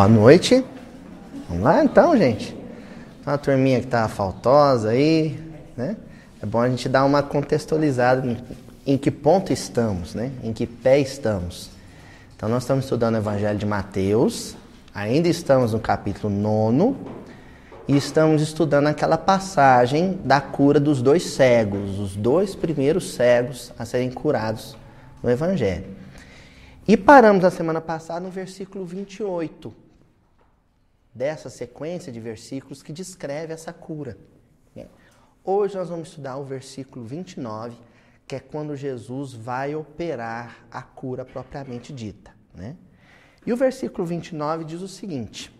Boa noite. Vamos lá então, gente. Uma turminha que tá faltosa aí, né? É bom a gente dar uma contextualizada em, em que ponto estamos, né? Em que pé estamos. Então nós estamos estudando o Evangelho de Mateus, ainda estamos no capítulo 9 e estamos estudando aquela passagem da cura dos dois cegos, os dois primeiros cegos a serem curados no Evangelho. E paramos a semana passada no versículo 28, dessa sequência de versículos que descreve essa cura. Hoje nós vamos estudar o versículo 29, que é quando Jesus vai operar a cura propriamente dita. Né? E o versículo 29 diz o seguinte: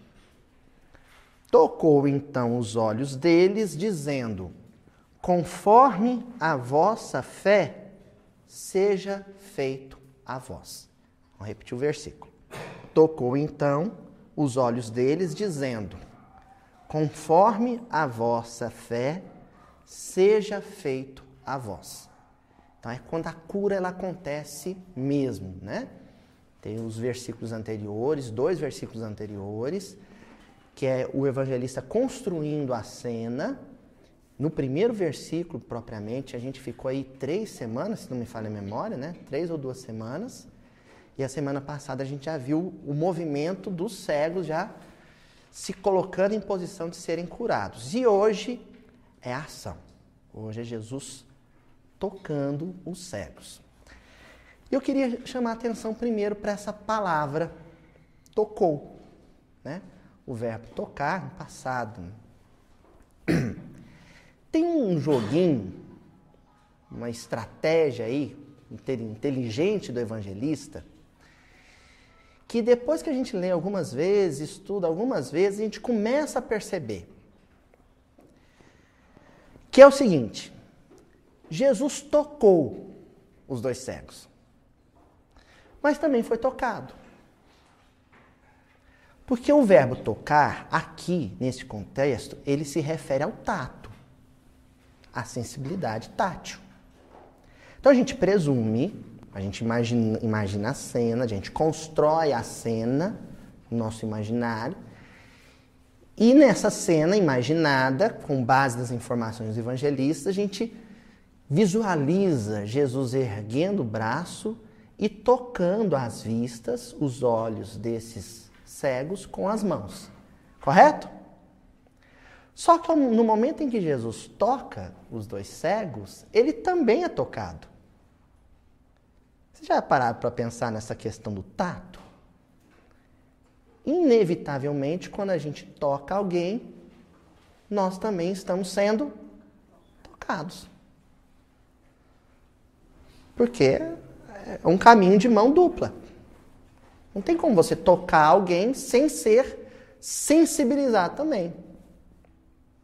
Tocou então os olhos deles, dizendo: Conforme a vossa fé, seja feito a vós. Vamos repetir o versículo. Tocou então os olhos deles, dizendo: Conforme a vossa fé, seja feito a vós. Então é quando a cura ela acontece mesmo, né? Tem os versículos anteriores, dois versículos anteriores, que é o evangelista construindo a cena. No primeiro versículo, propriamente, a gente ficou aí três semanas, se não me falha a memória, né? Três ou duas semanas. E a semana passada a gente já viu o movimento dos cegos já se colocando em posição de serem curados. E hoje é a ação. Hoje é Jesus tocando os cegos. Eu queria chamar a atenção primeiro para essa palavra tocou, né? O verbo tocar no passado. Tem um joguinho, uma estratégia aí inteligente do evangelista que depois que a gente lê algumas vezes, estuda algumas vezes, a gente começa a perceber. Que é o seguinte: Jesus tocou os dois cegos, mas também foi tocado. Porque o verbo tocar, aqui, nesse contexto, ele se refere ao tato, à sensibilidade tátil. Então a gente presume a gente imagina, imagina a cena, a gente constrói a cena no nosso imaginário. E nessa cena imaginada, com base nas informações evangelistas, a gente visualiza Jesus erguendo o braço e tocando às vistas os olhos desses cegos com as mãos. Correto? Só que no momento em que Jesus toca os dois cegos, ele também é tocado. Você já pararam para pensar nessa questão do tato? Inevitavelmente, quando a gente toca alguém, nós também estamos sendo tocados. Porque é um caminho de mão dupla. Não tem como você tocar alguém sem ser sensibilizado também.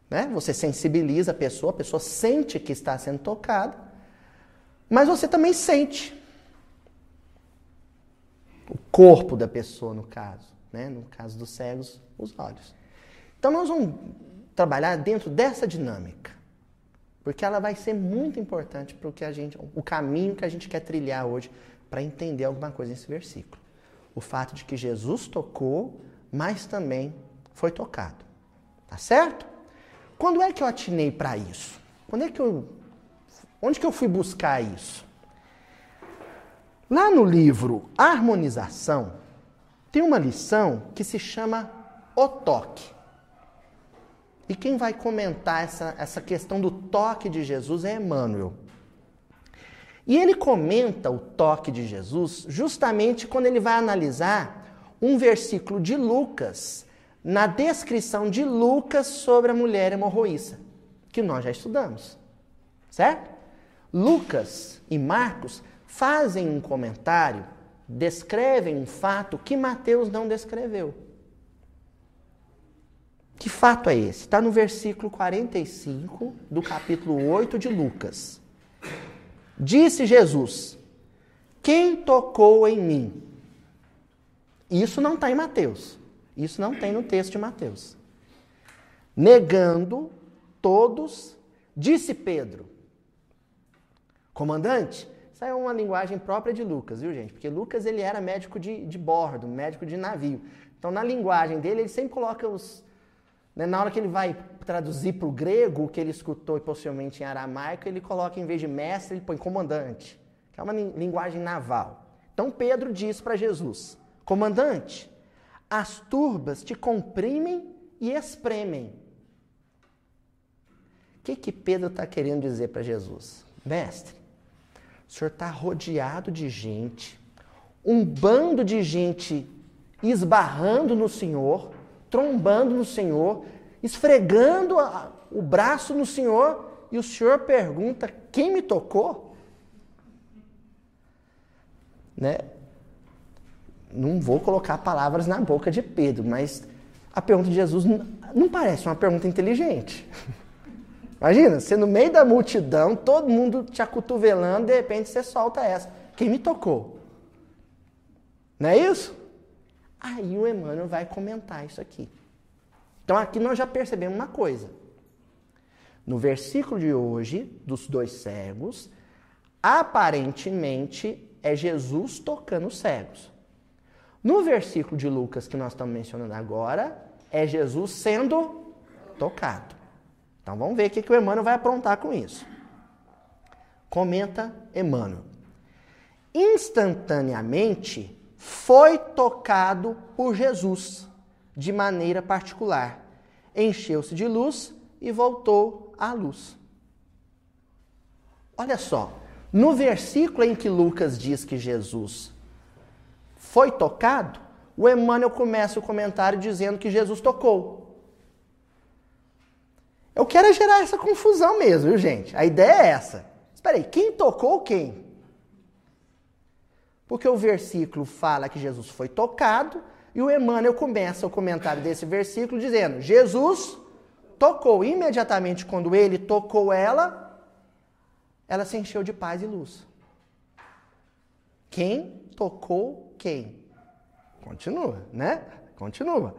Né? Você sensibiliza a pessoa, a pessoa sente que está sendo tocada, mas você também sente o corpo da pessoa, no caso. Né? No caso dos cegos, os olhos. Então, nós vamos trabalhar dentro dessa dinâmica, porque ela vai ser muito importante para o que a gente, o caminho que a gente quer trilhar hoje para entender alguma coisa nesse versículo. O fato de que Jesus tocou, mas também foi tocado. Tá certo? Quando é que eu atinei para isso? Quando é que eu onde que eu fui buscar isso? Lá no livro Harmonização, tem uma lição que se chama O Toque. E quem vai comentar essa, essa questão do toque de Jesus é Emmanuel. E ele comenta o toque de Jesus justamente quando ele vai analisar um versículo de Lucas, na descrição de Lucas sobre a mulher hemorroíça, que nós já estudamos. Certo? Lucas e Marcos fazem um comentário, descrevem um fato que Mateus não descreveu. Que fato é esse? Está no versículo 45 do capítulo 8 de Lucas. Disse Jesus: Quem tocou em mim? Isso não está em Mateus. Isso não tem no texto de Mateus. Negando todos, disse Pedro: Comandante, isso é uma linguagem própria de Lucas, viu, gente? Porque Lucas ele era médico de, de bordo, médico de navio. Então, na linguagem dele, ele sempre coloca os. Né, na hora que ele vai traduzir para o grego, o que ele escutou possivelmente em aramaico, ele coloca, em vez de mestre, ele põe comandante, que é uma linguagem naval. Então, Pedro diz para Jesus: Comandante, as turbas te comprimem e espremem. O que, que Pedro está querendo dizer para Jesus? Mestre, o senhor está rodeado de gente, um bando de gente esbarrando no Senhor, trombando no Senhor, esfregando a, o braço no Senhor, e o Senhor pergunta: quem me tocou? Né? Não vou colocar palavras na boca de Pedro, mas a pergunta de Jesus não parece uma pergunta inteligente. Imagina, você no meio da multidão, todo mundo te acotovelando, de repente você solta essa. Quem me tocou? Não é isso? Aí o Emmanuel vai comentar isso aqui. Então aqui nós já percebemos uma coisa. No versículo de hoje, dos dois cegos, aparentemente é Jesus tocando os cegos. No versículo de Lucas que nós estamos mencionando agora, é Jesus sendo tocado. Então vamos ver o que, que o Emmanuel vai aprontar com isso. Comenta Emmanuel. Instantaneamente, foi tocado por Jesus de maneira particular. Encheu-se de luz e voltou à luz. Olha só, no versículo em que Lucas diz que Jesus foi tocado, o Emmanuel começa o comentário dizendo que Jesus tocou. Eu quero gerar essa confusão mesmo, viu, gente? A ideia é essa. Espera aí, quem tocou quem? Porque o versículo fala que Jesus foi tocado e o Emmanuel começa o comentário desse versículo dizendo: Jesus tocou. Imediatamente, quando ele tocou ela, ela se encheu de paz e luz. Quem tocou quem? Continua, né? Continua.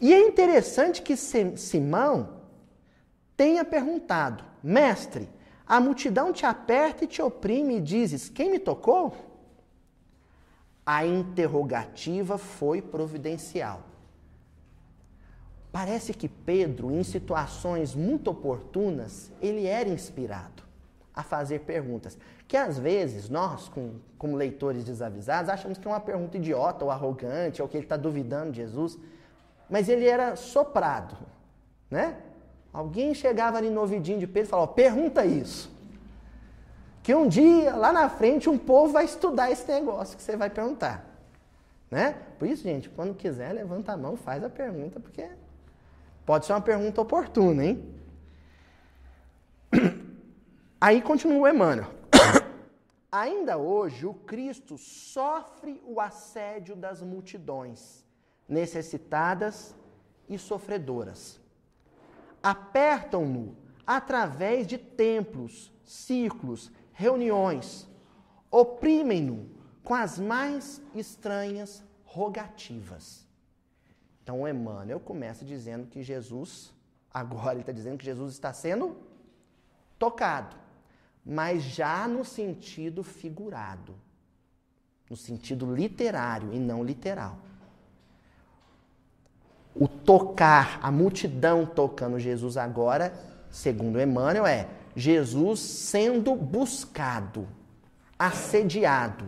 E é interessante que Simão tenha perguntado: Mestre, a multidão te aperta e te oprime e dizes: Quem me tocou? A interrogativa foi providencial. Parece que Pedro, em situações muito oportunas, ele era inspirado a fazer perguntas. Que às vezes nós, como leitores desavisados, achamos que é uma pergunta idiota ou arrogante, ou que ele está duvidando de Jesus. Mas ele era soprado, né? Alguém chegava ali no ouvidinho de Pedro e falava: pergunta isso. Que um dia, lá na frente, um povo vai estudar esse negócio que você vai perguntar. Né? Por isso, gente, quando quiser, levanta a mão, faz a pergunta, porque pode ser uma pergunta oportuna, hein? Aí continua Emmanuel. Ainda hoje, o Cristo sofre o assédio das multidões, necessitadas e sofredoras. Apertam-no através de templos, círculos reuniões, oprimem-no com as mais estranhas rogativas. Então, Emmanuel começa dizendo que Jesus, agora ele está dizendo que Jesus está sendo tocado, mas já no sentido figurado, no sentido literário e não literal. O tocar, a multidão tocando Jesus agora, segundo Emmanuel, é Jesus sendo buscado, assediado.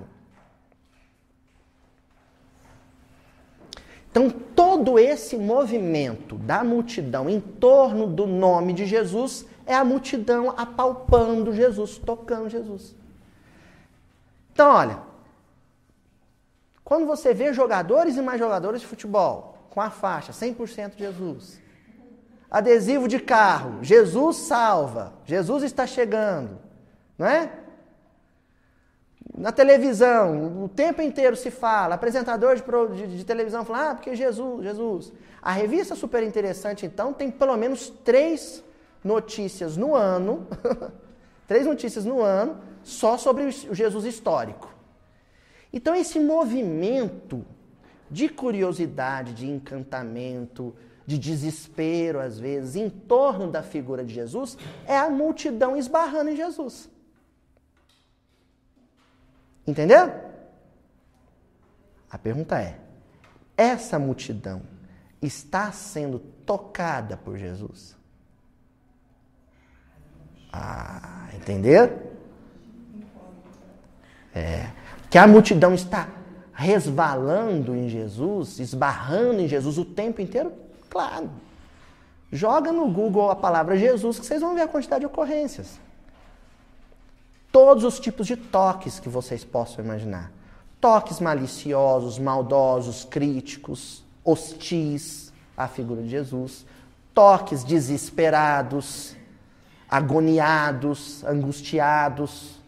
Então, todo esse movimento da multidão em torno do nome de Jesus é a multidão apalpando Jesus, tocando Jesus. Então, olha, quando você vê jogadores e mais jogadores de futebol com a faixa 100% Jesus, adesivo de carro, Jesus salva, Jesus está chegando, não é? Na televisão, o tempo inteiro se fala, apresentador de, de, de televisão fala, ah, porque Jesus, Jesus. A revista Super Interessante, então, tem pelo menos três notícias no ano, três notícias no ano, só sobre o Jesus histórico. Então, esse movimento de curiosidade, de encantamento, de desespero, às vezes, em torno da figura de Jesus, é a multidão esbarrando em Jesus. Entendeu? A pergunta é: essa multidão está sendo tocada por Jesus? Ah, entenderam? É. Que a multidão está resvalando em Jesus, esbarrando em Jesus o tempo inteiro? Claro. Joga no Google a palavra Jesus que vocês vão ver a quantidade de ocorrências. Todos os tipos de toques que vocês possam imaginar. Toques maliciosos, maldosos, críticos, hostis à figura de Jesus. Toques desesperados, agoniados, angustiados.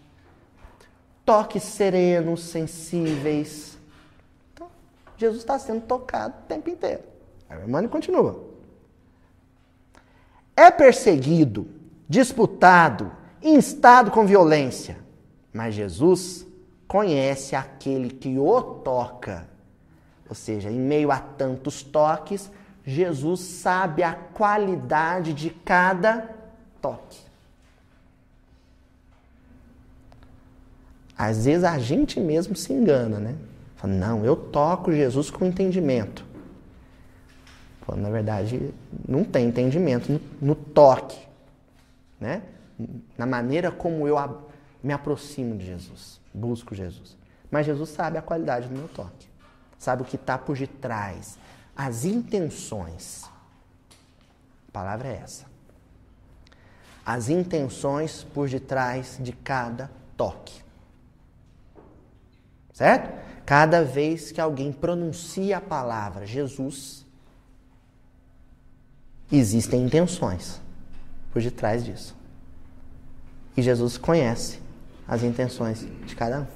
Toques serenos, sensíveis. Jesus está sendo tocado o tempo inteiro. A irmã continua. É perseguido, disputado, instado com violência. Mas Jesus conhece aquele que o toca. Ou seja, em meio a tantos toques, Jesus sabe a qualidade de cada toque. Às vezes a gente mesmo se engana, né? Não, eu toco Jesus com entendimento. Quando na verdade não tem entendimento no, no toque, né? Na maneira como eu me aproximo de Jesus, busco Jesus. Mas Jesus sabe a qualidade do meu toque, sabe o que está por detrás, as intenções. A palavra é essa. As intenções por detrás de cada toque. Certo? Cada vez que alguém pronuncia a palavra Jesus, existem intenções por detrás disso. E Jesus conhece as intenções de cada um.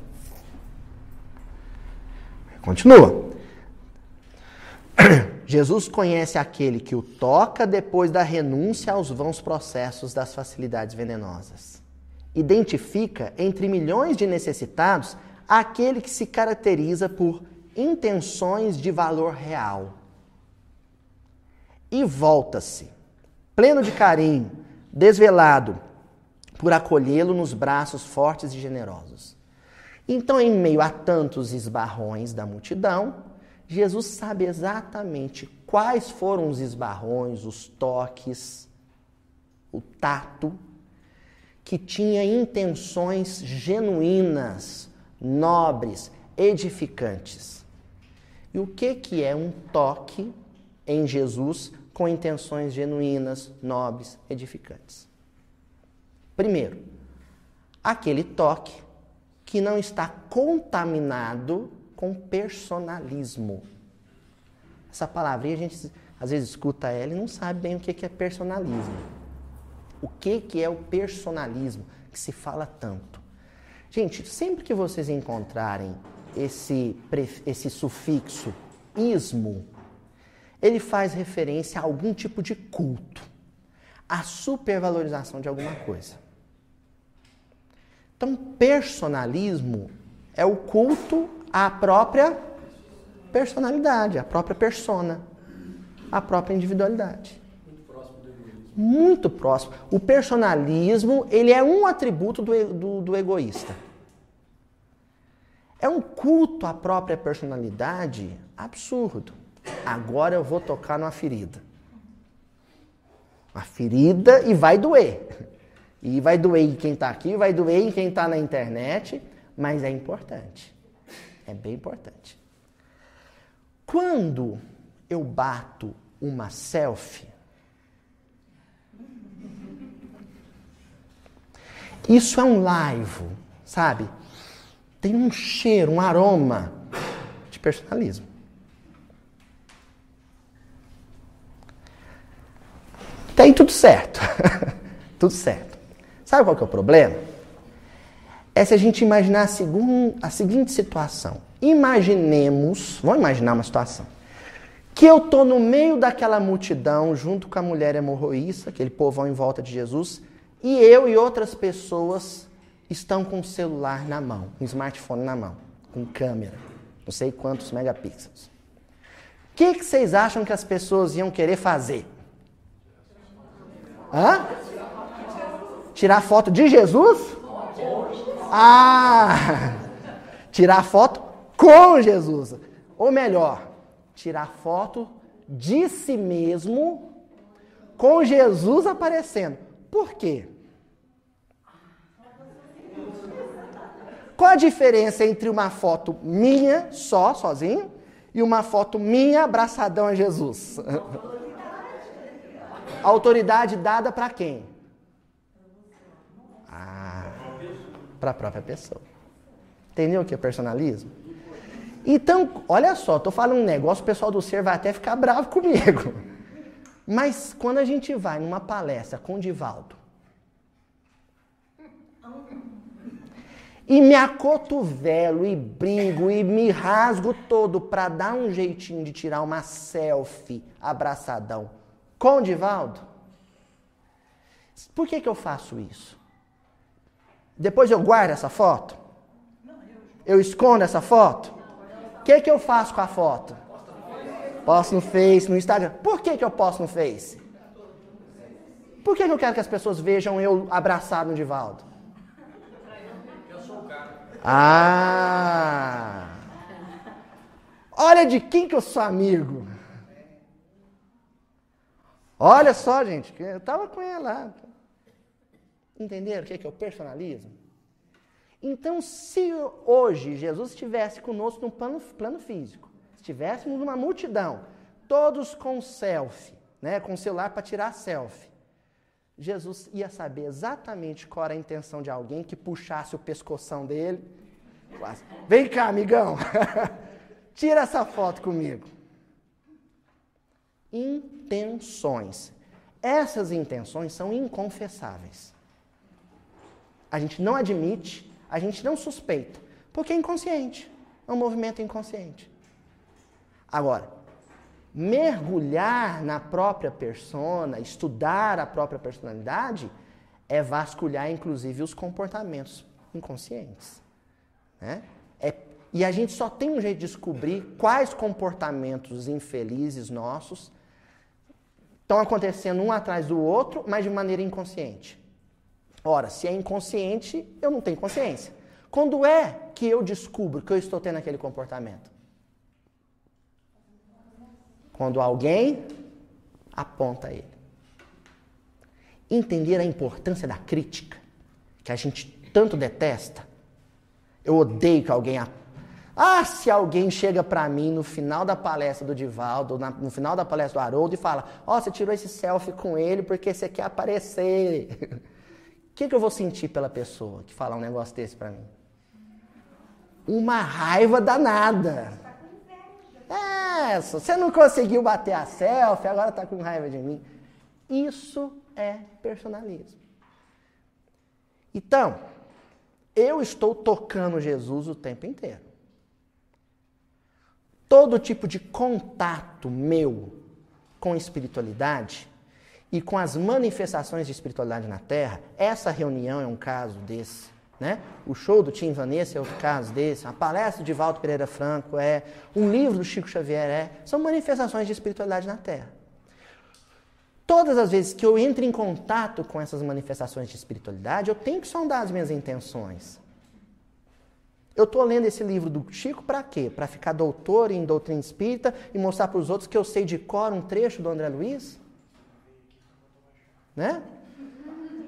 Continua. Jesus conhece aquele que o toca depois da renúncia aos vãos processos das facilidades venenosas. Identifica entre milhões de necessitados aquele que se caracteriza por intenções de valor real. E volta-se, pleno de carinho, desvelado, por acolhê-lo nos braços fortes e generosos. Então, em meio a tantos esbarrões da multidão, Jesus sabe exatamente quais foram os esbarrões, os toques, o tato, que tinha intenções genuínas nobres, edificantes. E o que, que é um toque em Jesus com intenções genuínas, nobres, edificantes? Primeiro, aquele toque que não está contaminado com personalismo. Essa palavrinha a gente às vezes escuta ela e não sabe bem o que é personalismo. O que é o personalismo que se fala tanto? Gente, sempre que vocês encontrarem esse, esse sufixo ismo, ele faz referência a algum tipo de culto, a supervalorização de alguma coisa. Então, personalismo é o culto à própria personalidade, à própria persona, à própria individualidade. Muito próximo do egoísmo. Muito próximo. O personalismo, ele é um atributo do, do, do egoísta. É um culto à própria personalidade absurdo. Agora eu vou tocar numa ferida. Uma ferida e vai doer. E vai doer em quem está aqui, vai doer em quem está na internet, mas é importante. É bem importante. Quando eu bato uma selfie, isso é um live, sabe? tem um cheiro, um aroma de personalismo. Tem tudo certo. tudo certo. Sabe qual que é o problema? É se a gente imaginar a, segun, a seguinte situação. Imaginemos, vamos imaginar uma situação, que eu estou no meio daquela multidão, junto com a mulher hemorroísta, aquele povão em volta de Jesus, e eu e outras pessoas estão com o celular na mão, um smartphone na mão, com câmera, não sei quantos megapixels. O que, que vocês acham que as pessoas iam querer fazer? Hã? Tirar foto de Jesus? Ah! Tirar foto com Jesus. Ou melhor, tirar foto de si mesmo com Jesus aparecendo. Por quê? Qual a diferença entre uma foto minha, só, sozinho, e uma foto minha abraçadão a Jesus? Autoridade dada para quem? Ah, para a própria pessoa. Entendeu o que é personalismo? Então, olha só, estou falando um negócio, o pessoal do ser vai até ficar bravo comigo. Mas quando a gente vai numa palestra com o Divaldo e me acotovelo e brigo e me rasgo todo para dar um jeitinho de tirar uma selfie abraçadão com o Divaldo, por que, que eu faço isso? Depois eu guardo essa foto? Eu escondo essa foto? O que, que eu faço com a foto? Posto no Face, no Instagram. Por que, que eu posto no Face? Por que, que eu quero que as pessoas vejam eu abraçado no Divaldo? Ah! Olha de quem que eu sou amigo. Olha só, gente, eu estava com ela lá. Entenderam o que é o personalismo? Então, se hoje Jesus estivesse conosco no plano, plano físico, estivéssemos numa multidão, todos com selfie, né, com celular para tirar selfie, Jesus ia saber exatamente qual era a intenção de alguém que puxasse o pescoção dele. Vem cá, amigão, tira essa foto comigo. Intenções. Essas intenções são inconfessáveis. A gente não admite a gente não suspeita, porque é inconsciente. É um movimento inconsciente. Agora, mergulhar na própria persona, estudar a própria personalidade, é vasculhar, inclusive, os comportamentos inconscientes. Né? É, e a gente só tem um jeito de descobrir quais comportamentos infelizes nossos estão acontecendo um atrás do outro, mas de maneira inconsciente. Ora, se é inconsciente, eu não tenho consciência. Quando é que eu descubro que eu estou tendo aquele comportamento? Quando alguém aponta ele. Entender a importância da crítica, que a gente tanto detesta. Eu odeio que alguém. Ah, se alguém chega para mim no final da palestra do Divaldo, no final da palestra do Haroldo e fala: Ó, oh, você tirou esse selfie com ele porque você quer aparecer. que, que eu vou sentir pela pessoa que falar um negócio desse para mim? Uma raiva danada. É, você não conseguiu bater a selfie, agora está com raiva de mim. Isso é personalismo. Então, eu estou tocando Jesus o tempo inteiro. Todo tipo de contato meu com espiritualidade e com as manifestações de espiritualidade na Terra, essa reunião é um caso desse. Né? O show do Tim Vanessa é outro caso desse, a palestra de Valdo Pereira Franco é, um livro do Chico Xavier é, são manifestações de espiritualidade na Terra. Todas as vezes que eu entro em contato com essas manifestações de espiritualidade, eu tenho que sondar as minhas intenções. Eu estou lendo esse livro do Chico para quê? Para ficar doutor em doutrina espírita e mostrar para os outros que eu sei de cor um trecho do André Luiz? Né?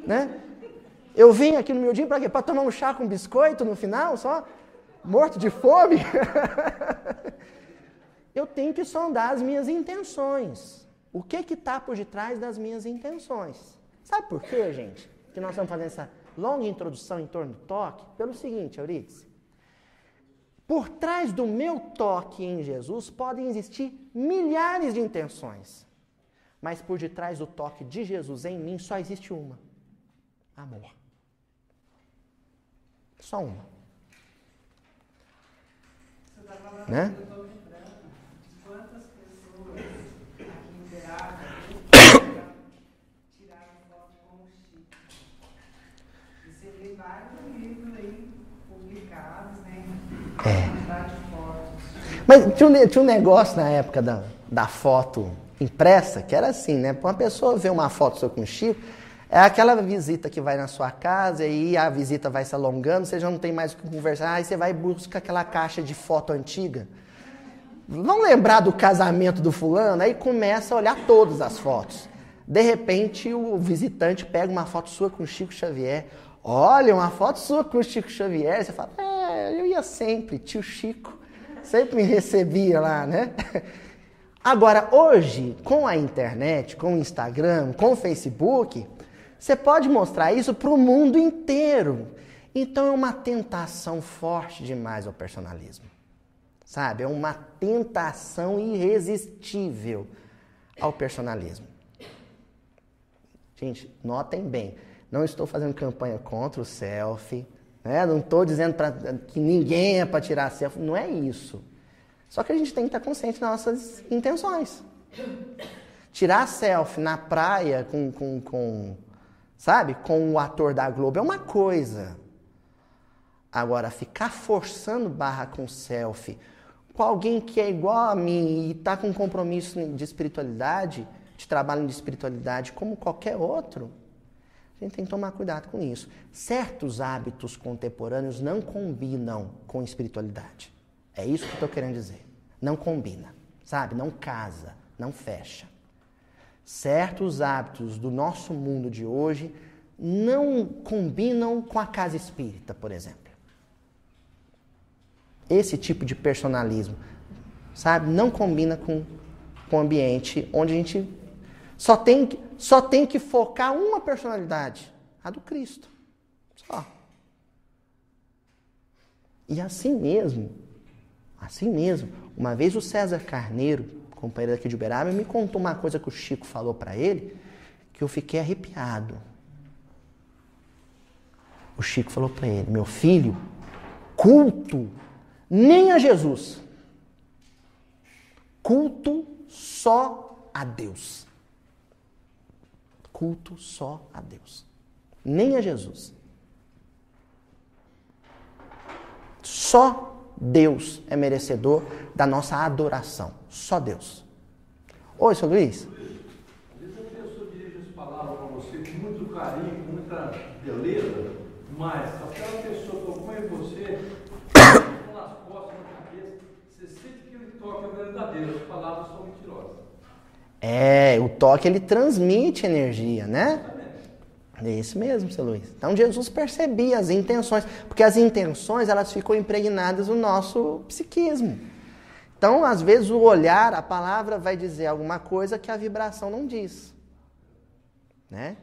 Né? Eu vim aqui no meu dia para quê? Para tomar um chá com biscoito no final, só? Morto de fome? eu tenho que sondar as minhas intenções. O que que está por detrás das minhas intenções? Sabe por quê, gente? Que nós estamos fazendo essa longa introdução em torno do toque? Pelo seguinte, Euridice. Por trás do meu toque em Jesus podem existir milhares de intenções. Mas por detrás do toque de Jesus em mim só existe uma: amor. Só uma. Né? Quantas pessoas aqui em tiraram foto com o Chico? E você vê vários livros aí publicados, né? É. Mas tinha um, tinha um negócio na época da, da foto impressa, que era assim, né? Para uma pessoa ver uma foto sua com o Chico, é aquela visita que vai na sua casa e a visita vai se alongando, você já não tem mais o que conversar, aí você vai e busca aquela caixa de foto antiga. vamos lembrar do casamento do fulano? Aí começa a olhar todas as fotos. De repente, o visitante pega uma foto sua com Chico Xavier. Olha, uma foto sua com o Chico Xavier. Você fala, é, eu ia sempre, tio Chico. Sempre me recebia lá, né? Agora, hoje, com a internet, com o Instagram, com o Facebook, você pode mostrar isso para o mundo inteiro. Então é uma tentação forte demais ao personalismo. Sabe? É uma tentação irresistível ao personalismo. Gente, notem bem, não estou fazendo campanha contra o selfie, né? não estou dizendo pra, que ninguém é para tirar selfie, não é isso. Só que a gente tem que estar consciente das nossas intenções. Tirar selfie na praia com, com, com, sabe, com o ator da Globo é uma coisa. Agora, ficar forçando barra com selfie com alguém que é igual a mim e está com compromisso de espiritualidade, de trabalho de espiritualidade, como qualquer outro, a gente tem que tomar cuidado com isso. Certos hábitos contemporâneos não combinam com espiritualidade. É isso que eu estou querendo dizer. Não combina, sabe? Não casa, não fecha. Certos hábitos do nosso mundo de hoje não combinam com a casa espírita, por exemplo. Esse tipo de personalismo, sabe? Não combina com, com o ambiente onde a gente só tem, só tem que focar uma personalidade, a do Cristo. Só. E assim mesmo, assim mesmo, uma vez o César Carneiro, companheiro daqui de Uberaba, me contou uma coisa que o Chico falou para ele, que eu fiquei arrepiado. O Chico falou para ele: Meu filho, culto nem a Jesus. Culto só a Deus culto só a Deus, nem a Jesus. Só Deus é merecedor da nossa adoração. Só Deus. Oi, seu Luiz. Às vezes a pessoa dirige as palavras para você com muito carinho, com muita beleza, mas aquela pessoa tocou em você, nas costas, na cabeça, você sente que ele toca é verdadeiro, as palavras são mentirosas. É, o toque ele transmite energia, né? É isso mesmo, seu Luiz. Então Jesus percebia as intenções, porque as intenções elas ficam impregnadas no nosso psiquismo. Então, às vezes o olhar, a palavra vai dizer alguma coisa que a vibração não diz, né?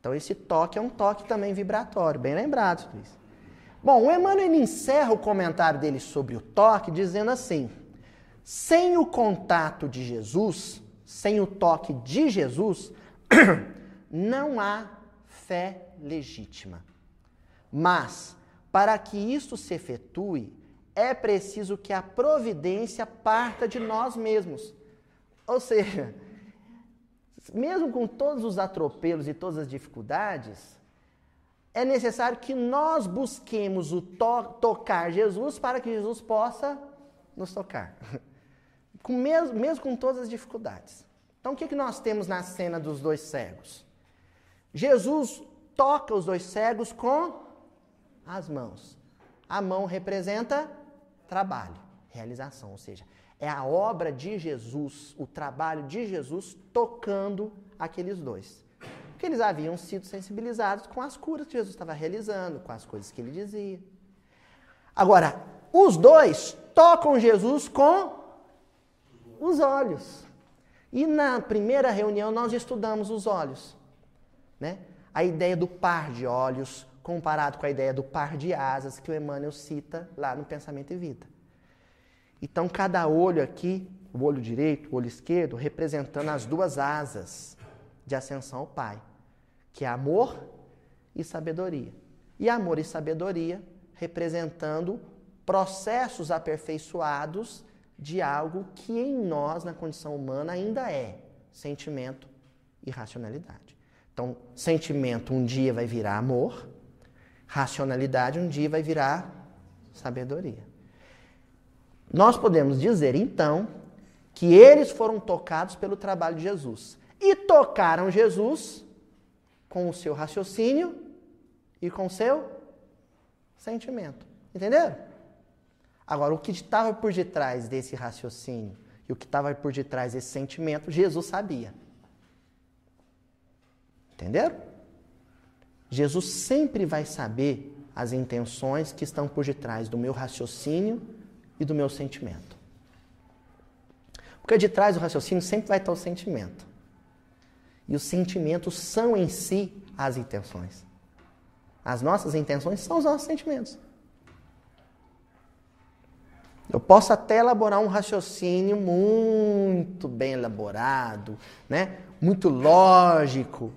Então esse toque é um toque também vibratório, bem lembrado, Luiz. Bom, o Emmanuel encerra o comentário dele sobre o toque dizendo assim: sem o contato de Jesus, sem o toque de Jesus, não há fé legítima. Mas, para que isto se efetue, é preciso que a providência parta de nós mesmos. Ou seja, mesmo com todos os atropelos e todas as dificuldades, é necessário que nós busquemos o to tocar Jesus para que Jesus possa nos tocar. com mesmo, mesmo com todas as dificuldades. Então, o que, que nós temos na cena dos dois cegos? Jesus toca os dois cegos com as mãos. A mão representa trabalho, realização, ou seja, é a obra de Jesus, o trabalho de Jesus tocando aqueles dois. Porque eles haviam sido sensibilizados com as curas que Jesus estava realizando, com as coisas que ele dizia. Agora, os dois tocam Jesus com os olhos. E na primeira reunião nós estudamos os olhos. Né? A ideia do par de olhos comparado com a ideia do par de asas que o Emmanuel cita lá no Pensamento e Vida. Então, cada olho aqui, o olho direito, o olho esquerdo, representando as duas asas de ascensão ao Pai, que é amor e sabedoria. E amor e sabedoria representando processos aperfeiçoados de algo que em nós, na condição humana, ainda é sentimento e racionalidade. Então, sentimento um dia vai virar amor, racionalidade um dia vai virar sabedoria. Nós podemos dizer, então, que eles foram tocados pelo trabalho de Jesus. E tocaram Jesus com o seu raciocínio e com o seu sentimento. Entenderam? Agora, o que estava por detrás desse raciocínio e o que estava por detrás desse sentimento, Jesus sabia. Entenderam? Jesus sempre vai saber as intenções que estão por detrás do meu raciocínio e do meu sentimento. Porque de trás do raciocínio sempre vai estar o sentimento. E os sentimentos são em si as intenções. As nossas intenções são os nossos sentimentos. Eu posso até elaborar um raciocínio muito bem elaborado, né? muito lógico,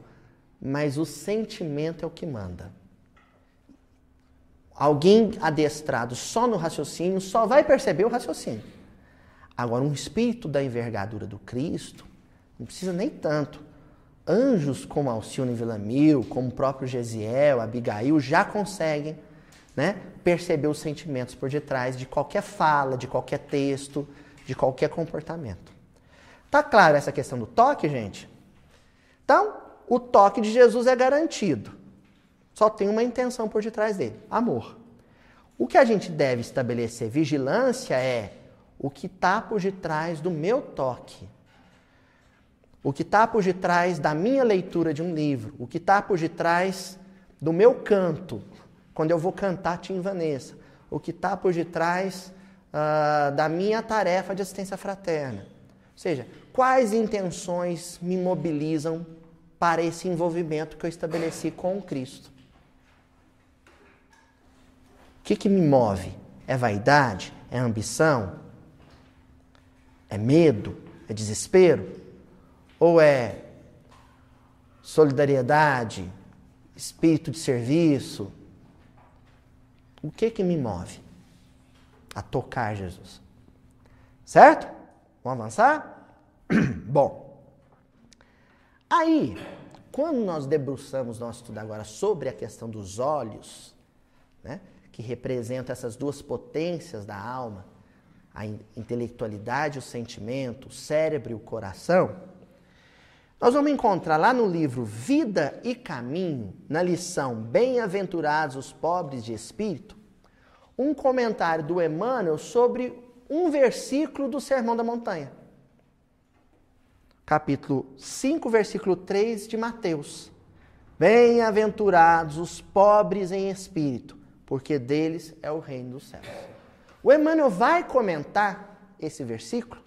mas o sentimento é o que manda. Alguém adestrado só no raciocínio só vai perceber o raciocínio. Agora, um espírito da envergadura do Cristo, não precisa nem tanto. Anjos como Alcione Villamil, como o próprio Gesiel, Abigail, já conseguem né, perceber os sentimentos por detrás de qualquer fala, de qualquer texto, de qualquer comportamento. Tá claro essa questão do toque, gente? Então, o toque de Jesus é garantido. Só tem uma intenção por detrás dele: amor. O que a gente deve estabelecer vigilância é o que está por detrás do meu toque. O que está por detrás da minha leitura de um livro. O que está por detrás do meu canto. Quando eu vou cantar Tim Vanessa. O que está por detrás uh, da minha tarefa de assistência fraterna. Ou seja, quais intenções me mobilizam para esse envolvimento que eu estabeleci com Cristo. O que, que me move? É vaidade? É ambição? É medo? É desespero? Ou é solidariedade? Espírito de serviço? O que que me move a tocar Jesus? Certo? Vamos avançar? Bom, Aí, quando nós debruçamos nosso estudo agora sobre a questão dos olhos, né, que representam essas duas potências da alma, a intelectualidade, o sentimento, o cérebro e o coração, nós vamos encontrar lá no livro Vida e Caminho, na lição Bem-aventurados os pobres de espírito, um comentário do Emmanuel sobre um versículo do Sermão da Montanha capítulo 5, versículo 3 de Mateus. Bem-aventurados os pobres em espírito, porque deles é o reino dos céus. O Emmanuel vai comentar esse versículo,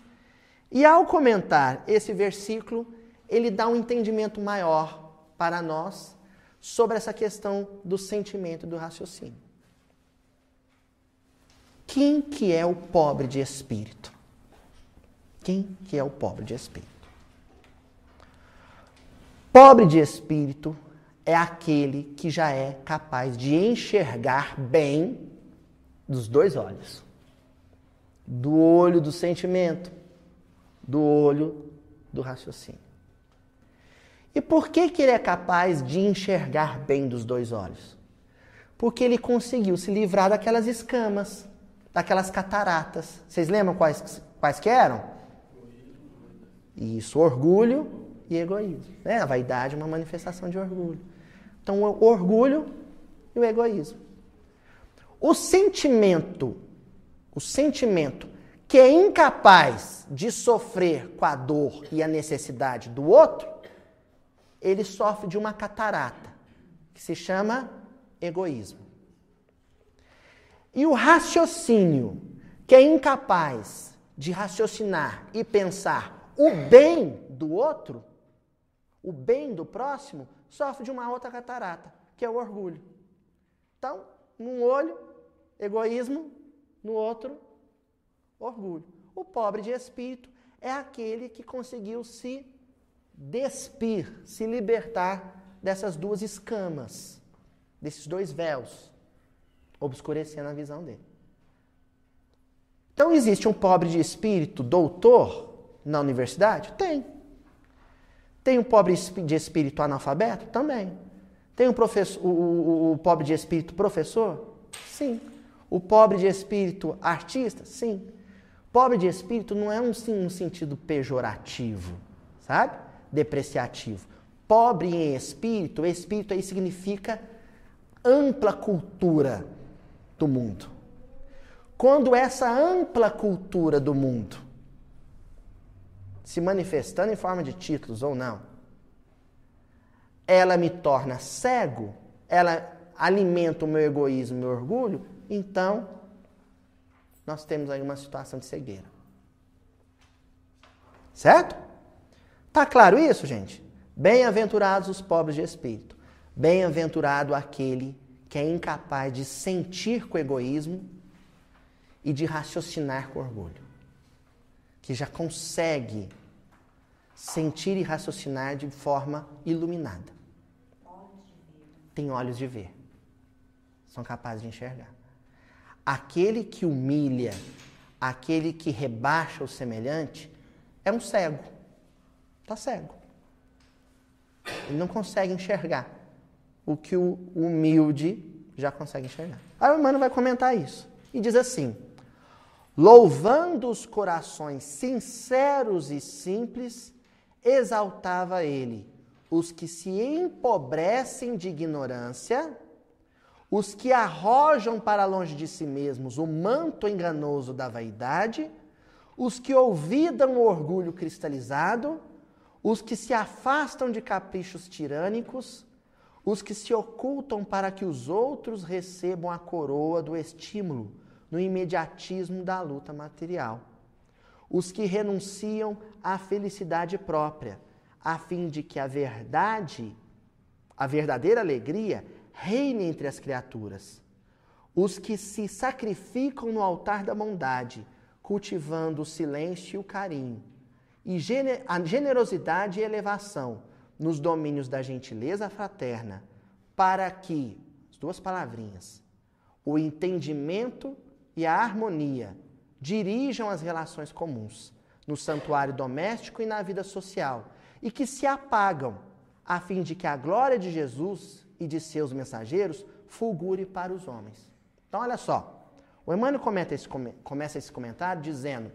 e ao comentar esse versículo, ele dá um entendimento maior para nós sobre essa questão do sentimento e do raciocínio. Quem que é o pobre de espírito? Quem que é o pobre de espírito? Pobre de espírito é aquele que já é capaz de enxergar bem dos dois olhos. Do olho do sentimento, do olho do raciocínio. E por que, que ele é capaz de enxergar bem dos dois olhos? Porque ele conseguiu se livrar daquelas escamas, daquelas cataratas. Vocês lembram quais, quais que eram? Isso, orgulho, e egoísmo. Né? A vaidade é uma manifestação de orgulho. Então, o orgulho e o egoísmo. O sentimento, o sentimento que é incapaz de sofrer com a dor e a necessidade do outro, ele sofre de uma catarata, que se chama egoísmo. E o raciocínio, que é incapaz de raciocinar e pensar o bem do outro, o bem do próximo, sofre de uma outra catarata, que é o orgulho. Então, num olho, egoísmo, no outro, orgulho. O pobre de espírito é aquele que conseguiu se despir, se libertar dessas duas escamas, desses dois véus, obscurecendo a visão dele. Então, existe um pobre de espírito, doutor, na universidade? Tem. Tem o pobre de espírito analfabeto? Também. Tem o, professor, o, o, o pobre de espírito professor? Sim. O pobre de espírito artista? Sim. Pobre de espírito não é um, um sentido pejorativo, sabe? Depreciativo. Pobre em espírito, espírito aí significa ampla cultura do mundo. quando essa ampla cultura do mundo, se manifestando em forma de títulos ou não, ela me torna cego, ela alimenta o meu egoísmo, o meu orgulho, então nós temos aí uma situação de cegueira. Certo? Tá claro isso, gente? Bem-aventurados os pobres de espírito. Bem-aventurado aquele que é incapaz de sentir com egoísmo e de raciocinar com orgulho. Que já consegue sentir e raciocinar de forma iluminada. Tem olhos de ver. São capazes de enxergar. Aquele que humilha, aquele que rebaixa o semelhante, é um cego. Está cego. Ele não consegue enxergar o que o humilde já consegue enxergar. Aí o irmão vai comentar isso e diz assim: louvando os corações sinceros e simples, exaltava ele. Os que se empobrecem de ignorância, os que arrojam para longe de si mesmos o manto enganoso da vaidade, os que olvidam o orgulho cristalizado, os que se afastam de caprichos tirânicos, os que se ocultam para que os outros recebam a coroa do estímulo no imediatismo da luta material, os que renunciam à felicidade própria, a fim de que a verdade, a verdadeira alegria, reine entre as criaturas, os que se sacrificam no altar da bondade, cultivando o silêncio e o carinho, e a generosidade e elevação nos domínios da gentileza fraterna, para que, as duas palavrinhas, o entendimento e a harmonia dirijam as relações comuns no santuário doméstico e na vida social, e que se apagam, a fim de que a glória de Jesus e de seus mensageiros fulgure para os homens. Então, olha só, o Emmanuel esse, começa esse comentário dizendo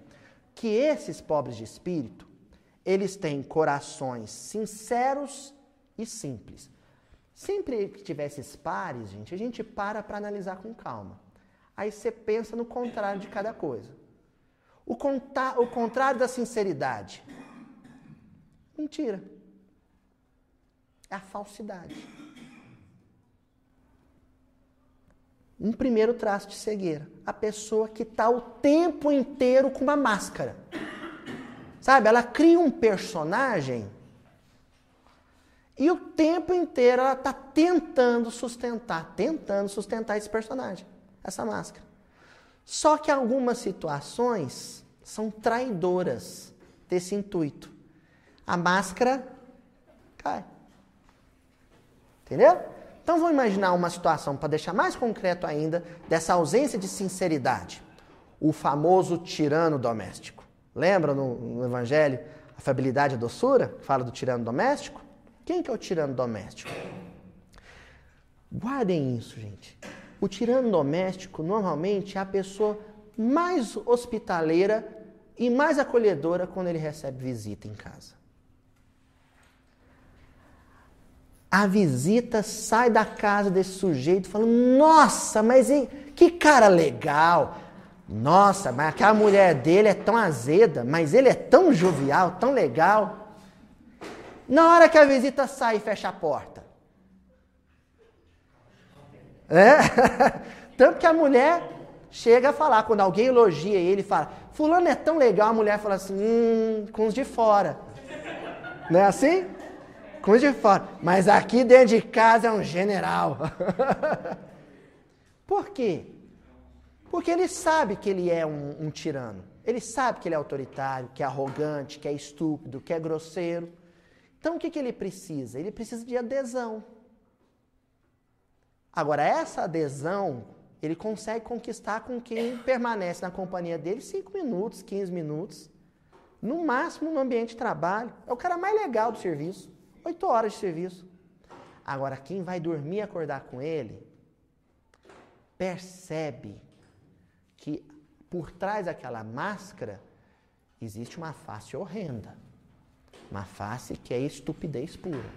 que esses pobres de espírito, eles têm corações sinceros e simples. Sempre que tiver esses pares, gente, a gente para para analisar com calma. Aí você pensa no contrário de cada coisa. O, o contrário da sinceridade. Mentira. É a falsidade. Um primeiro traço de cegueira. A pessoa que está o tempo inteiro com uma máscara. Sabe? Ela cria um personagem e o tempo inteiro ela está tentando sustentar, tentando sustentar esse personagem, essa máscara. Só que algumas situações são traidoras desse intuito. A máscara cai. Entendeu? Então vamos imaginar uma situação para deixar mais concreto ainda dessa ausência de sinceridade. O famoso tirano doméstico. Lembra no, no Evangelho a fabilidade e a doçura? Fala do tirano doméstico? Quem que é o tirano doméstico? Guardem isso, gente. O tirano doméstico normalmente é a pessoa mais hospitaleira e mais acolhedora quando ele recebe visita em casa. A visita sai da casa desse sujeito falando: Nossa, mas hein, que cara legal! Nossa, mas aquela mulher dele é tão azeda, mas ele é tão jovial, tão legal. Na hora que a visita sai e fecha a porta. É? Tanto que a mulher chega a falar, quando alguém elogia ele, fala: Fulano é tão legal, a mulher fala assim: Hum, com os de fora. Não é assim? com de fora. Mas aqui dentro de casa é um general. Por quê? Porque ele sabe que ele é um, um, tirano. Ele sabe que ele é autoritário, que é arrogante, que é estúpido, que é grosseiro. Então o que, que ele precisa? Ele precisa de adesão. Agora, essa adesão ele consegue conquistar com quem permanece na companhia dele 5 minutos, 15 minutos. No máximo no ambiente de trabalho. É o cara mais legal do serviço. Oito horas de serviço. Agora, quem vai dormir e acordar com ele, percebe que por trás daquela máscara existe uma face horrenda. Uma face que é estupidez pura.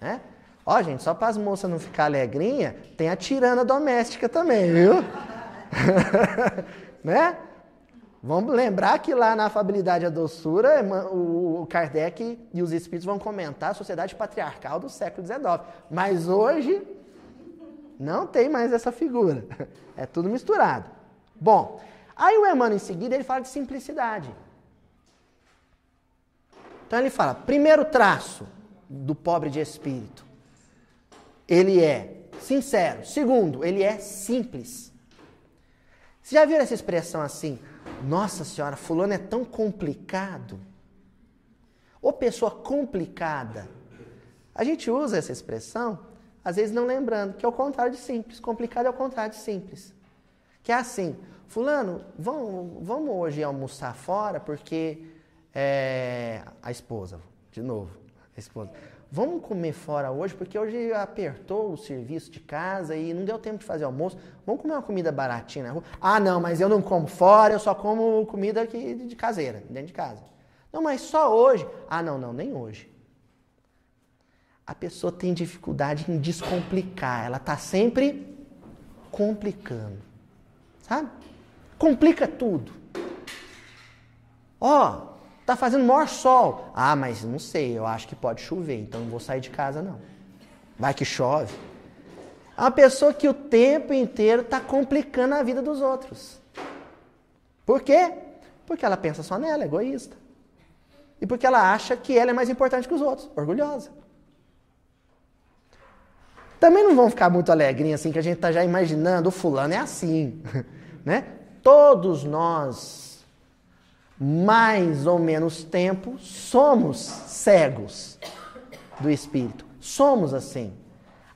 Né? Ó, gente, só para as moças não ficar alegrinha, tem a tirana doméstica também, viu? né? Vamos lembrar que lá na afabilidade a doçura, o Kardec e os espíritos vão comentar a sociedade patriarcal do século XIX. Mas hoje não tem mais essa figura. É tudo misturado. Bom, aí o Emmanuel em seguida ele fala de simplicidade. Então ele fala, primeiro traço do pobre de espírito, ele é sincero. Segundo, ele é simples. Você já viu essa expressão assim? Nossa senhora, fulano é tão complicado. Ou pessoa complicada. A gente usa essa expressão, às vezes não lembrando, que é o contrário de simples. Complicado é o contrário de simples. Que é assim, fulano, vamos, vamos hoje almoçar fora porque é, a esposa, de novo, a esposa. Vamos comer fora hoje, porque hoje apertou o serviço de casa e não deu tempo de fazer almoço. Vamos comer uma comida baratinha na rua. Ah, não, mas eu não como fora, eu só como comida aqui de caseira, dentro de casa. Não, mas só hoje. Ah, não, não, nem hoje. A pessoa tem dificuldade em descomplicar, ela está sempre complicando. Sabe? Complica tudo. Ó, Tá fazendo maior sol. Ah, mas não sei, eu acho que pode chover, então não vou sair de casa não. Vai que chove. É uma pessoa que o tempo inteiro está complicando a vida dos outros. Por quê? Porque ela pensa só nela, é egoísta. E porque ela acha que ela é mais importante que os outros, orgulhosa. Também não vão ficar muito alegrinhos assim, que a gente está já imaginando, o fulano é assim. né? Todos nós mais ou menos tempo, somos cegos do espírito. Somos assim.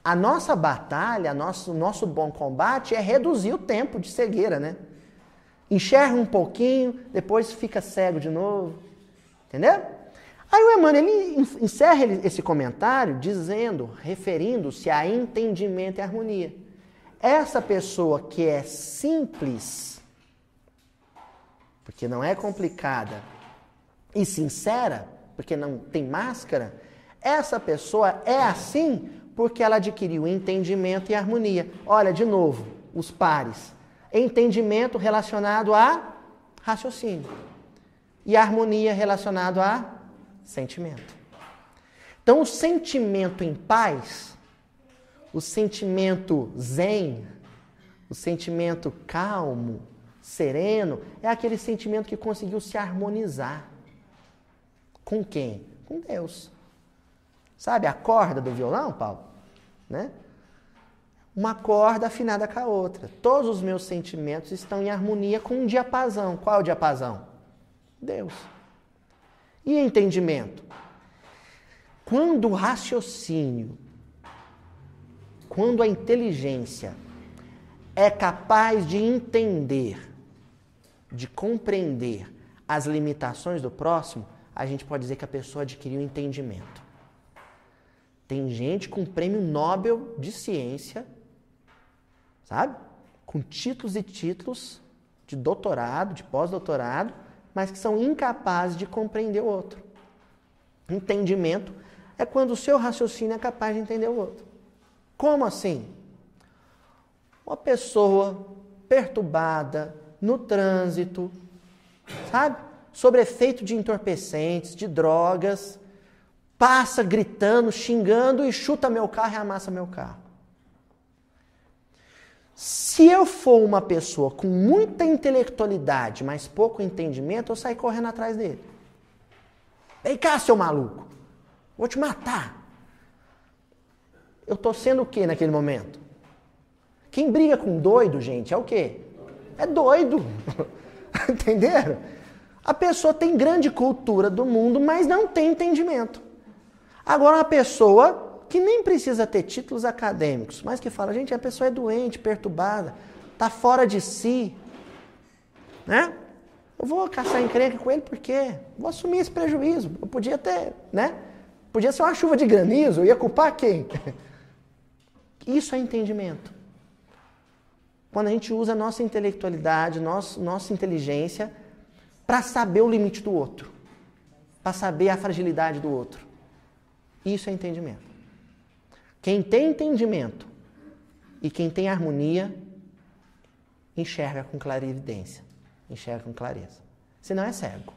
A nossa batalha, nosso, nosso bom combate é reduzir o tempo de cegueira, né? Enxerga um pouquinho, depois fica cego de novo. Entendeu? Aí o Emmanuel ele encerra esse comentário dizendo, referindo-se a entendimento e harmonia. Essa pessoa que é simples, porque não é complicada, e sincera, porque não tem máscara, essa pessoa é assim porque ela adquiriu entendimento e harmonia. Olha, de novo, os pares. Entendimento relacionado a raciocínio e harmonia relacionado a sentimento. Então, o sentimento em paz, o sentimento zen, o sentimento calmo, sereno, é aquele sentimento que conseguiu se harmonizar. Com quem? Com Deus. Sabe a corda do violão, Paulo? Né? Uma corda afinada com a outra. Todos os meus sentimentos estão em harmonia com um diapasão. Qual é o diapasão? Deus. E entendimento? Quando o raciocínio, quando a inteligência é capaz de entender de compreender as limitações do próximo, a gente pode dizer que a pessoa adquiriu entendimento. Tem gente com prêmio Nobel de ciência, sabe? Com títulos e títulos de doutorado, de pós-doutorado, mas que são incapazes de compreender o outro. Entendimento é quando o seu raciocínio é capaz de entender o outro. Como assim? Uma pessoa perturbada, no trânsito, sabe? Sobre efeito de entorpecentes, de drogas, passa gritando, xingando e chuta meu carro e amassa meu carro. Se eu for uma pessoa com muita intelectualidade, mas pouco entendimento, eu saio correndo atrás dele. Vem cá, seu maluco. Vou te matar. Eu estou sendo o que naquele momento? Quem briga com doido, gente, é o quê? É doido. Entenderam? A pessoa tem grande cultura do mundo, mas não tem entendimento. Agora, uma pessoa que nem precisa ter títulos acadêmicos, mas que fala, gente, a pessoa é doente, perturbada, está fora de si, né? Eu vou caçar encrenca com ele porque vou assumir esse prejuízo. Eu podia ter, né? Podia ser uma chuva de granizo, eu ia culpar quem? Isso é entendimento. Quando a gente usa a nossa intelectualidade, nosso, nossa inteligência, para saber o limite do outro, para saber a fragilidade do outro. Isso é entendimento. Quem tem entendimento e quem tem harmonia, enxerga com clarividência. enxerga com clareza. Senão é cego.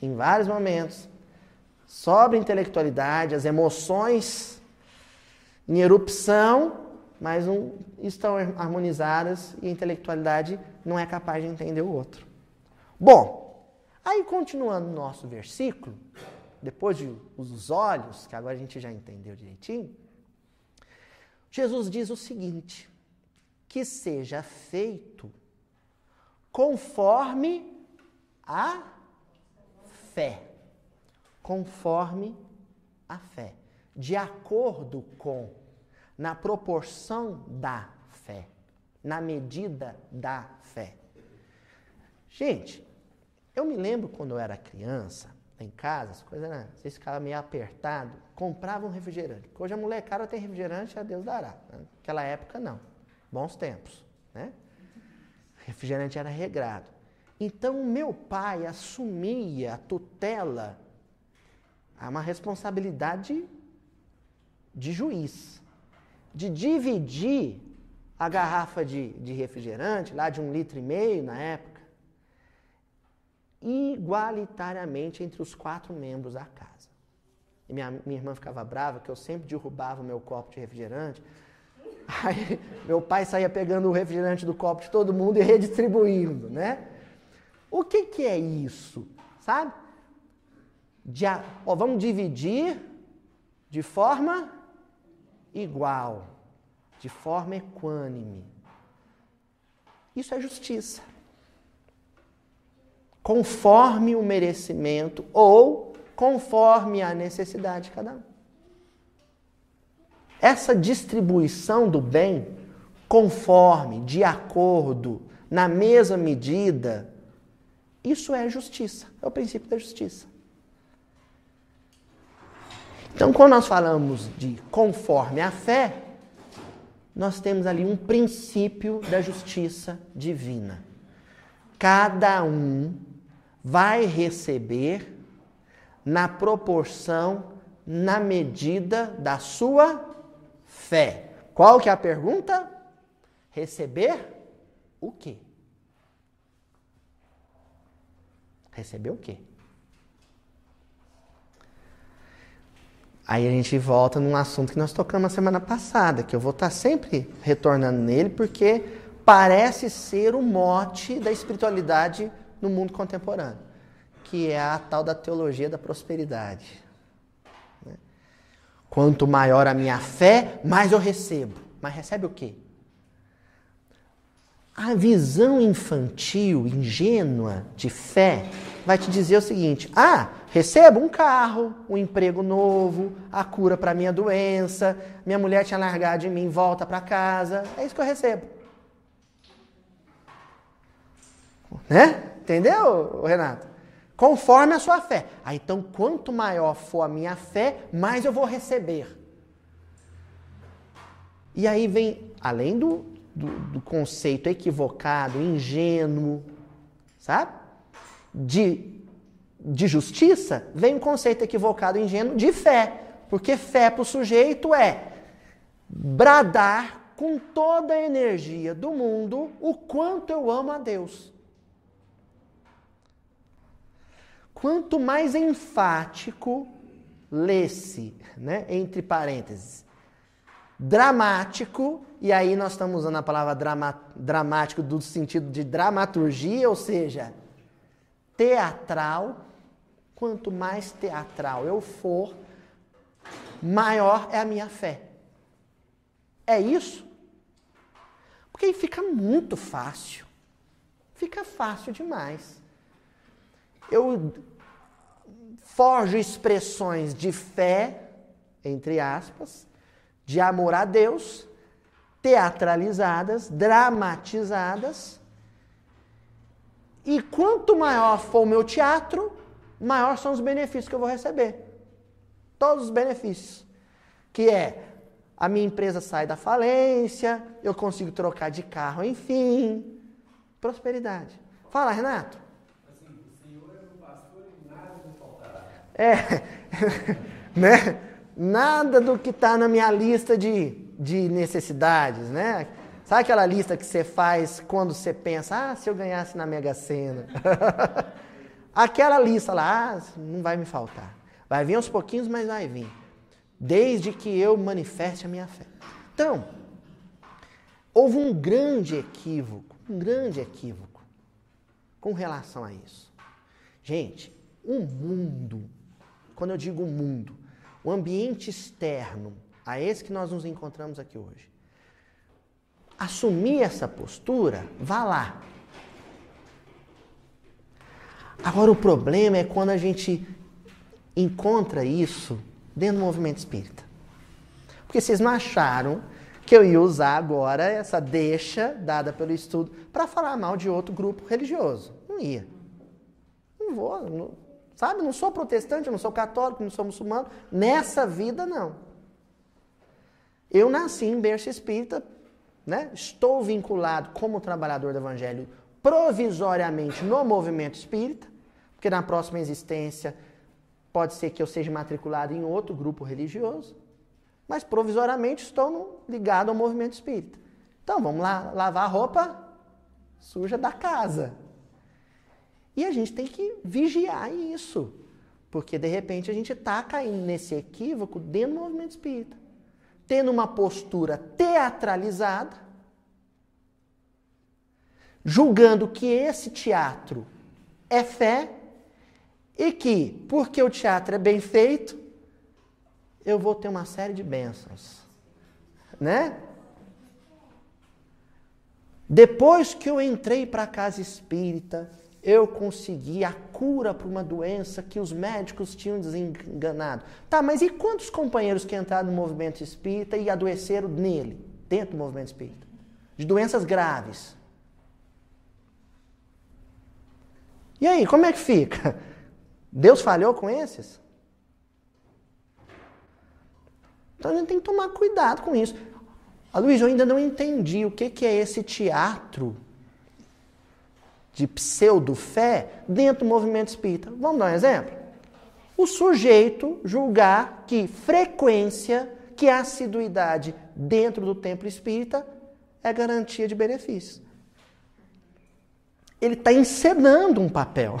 Em vários momentos, sobre intelectualidade, as emoções em erupção, mas não estão harmonizadas e a intelectualidade não é capaz de entender o outro. Bom, aí continuando o nosso versículo, depois de os olhos, que agora a gente já entendeu direitinho, Jesus diz o seguinte: que seja feito conforme a fé. Conforme a fé. De acordo com, na proporção da fé. Na medida da fé. Gente, eu me lembro quando eu era criança, em casa, as coisas eram, vocês ficavam meio apertado, compravam um refrigerante. Hoje a molecada tem refrigerante, a Deus dará. Naquela época, não. Bons tempos, né? Refrigerante era regrado. Então, o meu pai assumia a tutela, uma responsabilidade de juiz, de dividir a garrafa de, de refrigerante, lá de um litro e meio na época, igualitariamente entre os quatro membros da casa. E minha, minha irmã ficava brava que eu sempre derrubava o meu copo de refrigerante. Aí meu pai saía pegando o refrigerante do copo de todo mundo e redistribuindo, né? O que, que é isso? Sabe? De, ó, vamos dividir de forma igual, de forma equânime. Isso é justiça. Conforme o merecimento ou conforme a necessidade de cada um. Essa distribuição do bem, conforme, de acordo, na mesma medida, isso é justiça, é o princípio da justiça. Então, quando nós falamos de conforme a fé, nós temos ali um princípio da justiça divina. Cada um vai receber na proporção, na medida da sua fé. Qual que é a pergunta? Receber o quê? Receber o quê? Aí a gente volta num assunto que nós tocamos na semana passada, que eu vou estar sempre retornando nele, porque parece ser o mote da espiritualidade no mundo contemporâneo, que é a tal da teologia da prosperidade. Né? Quanto maior a minha fé, mais eu recebo. Mas recebe o quê? A visão infantil, ingênua de fé vai te dizer o seguinte: ah, recebo um carro, um emprego novo, a cura para minha doença, minha mulher tinha largado de mim, volta para casa, é isso que eu recebo. Né? Entendeu, Renato? Conforme a sua fé. Ah, então, quanto maior for a minha fé, mais eu vou receber. E aí vem, além do, do, do conceito equivocado, ingênuo, sabe? De, de justiça, vem um conceito equivocado, ingênuo de fé. Porque fé para o sujeito é bradar com toda a energia do mundo o quanto eu amo a Deus. Quanto mais enfático lê-se, né, entre parênteses, dramático, e aí nós estamos usando a palavra drama, dramático do sentido de dramaturgia, ou seja, teatral. Quanto mais teatral eu for, maior é a minha fé. É isso? Porque aí fica muito fácil. Fica fácil demais. Eu forjo expressões de fé, entre aspas, de amor a Deus, teatralizadas, dramatizadas. E quanto maior for o meu teatro, maior são os benefícios que eu vou receber. Todos os benefícios. Que é a minha empresa sai da falência, eu consigo trocar de carro, enfim. Prosperidade. Fala, Renato. Assim, o Senhor é meu pastor e nada me faltará. É, né? Nada do que está na minha lista de, de necessidades, né? Sabe aquela lista que você faz quando você pensa, ah, se eu ganhasse na Mega Sena? aquela lista lá, ah, não vai me faltar. Vai vir aos pouquinhos, mas vai vir. Desde que eu manifeste a minha fé. Então, houve um grande equívoco, um grande equívoco com relação a isso. Gente, o mundo, quando eu digo mundo, o ambiente externo a esse que nós nos encontramos aqui hoje, assumir essa postura, vá lá. Agora, o problema é quando a gente encontra isso dentro do movimento espírita. Porque vocês não acharam que eu ia usar agora essa deixa dada pelo estudo para falar mal de outro grupo religioso. Não ia. Não vou, não, sabe? Não sou protestante, não sou católico, não sou muçulmano. Nessa vida, não. Eu nasci em berço espírita né? estou vinculado como trabalhador do Evangelho provisoriamente no movimento espírita, porque na próxima existência pode ser que eu seja matriculado em outro grupo religioso, mas provisoriamente estou no, ligado ao movimento espírita. Então vamos lá lavar a roupa suja da casa. E a gente tem que vigiar isso, porque de repente a gente está caindo nesse equívoco dentro do movimento espírita tendo uma postura teatralizada, julgando que esse teatro é fé e que, porque o teatro é bem feito, eu vou ter uma série de bênçãos. Né? Depois que eu entrei para a casa espírita, eu consegui a cura para uma doença que os médicos tinham desenganado. Tá, mas e quantos companheiros que entraram no movimento espírita e adoeceram nele, dentro do movimento espírita? De doenças graves. E aí, como é que fica? Deus falhou com esses? Então a gente tem que tomar cuidado com isso. A Luiz, eu ainda não entendi o que, que é esse teatro de pseudo-fé dentro do movimento espírita. Vamos dar um exemplo? O sujeito julgar que frequência, que assiduidade dentro do templo espírita é garantia de benefícios. Ele está encenando um papel.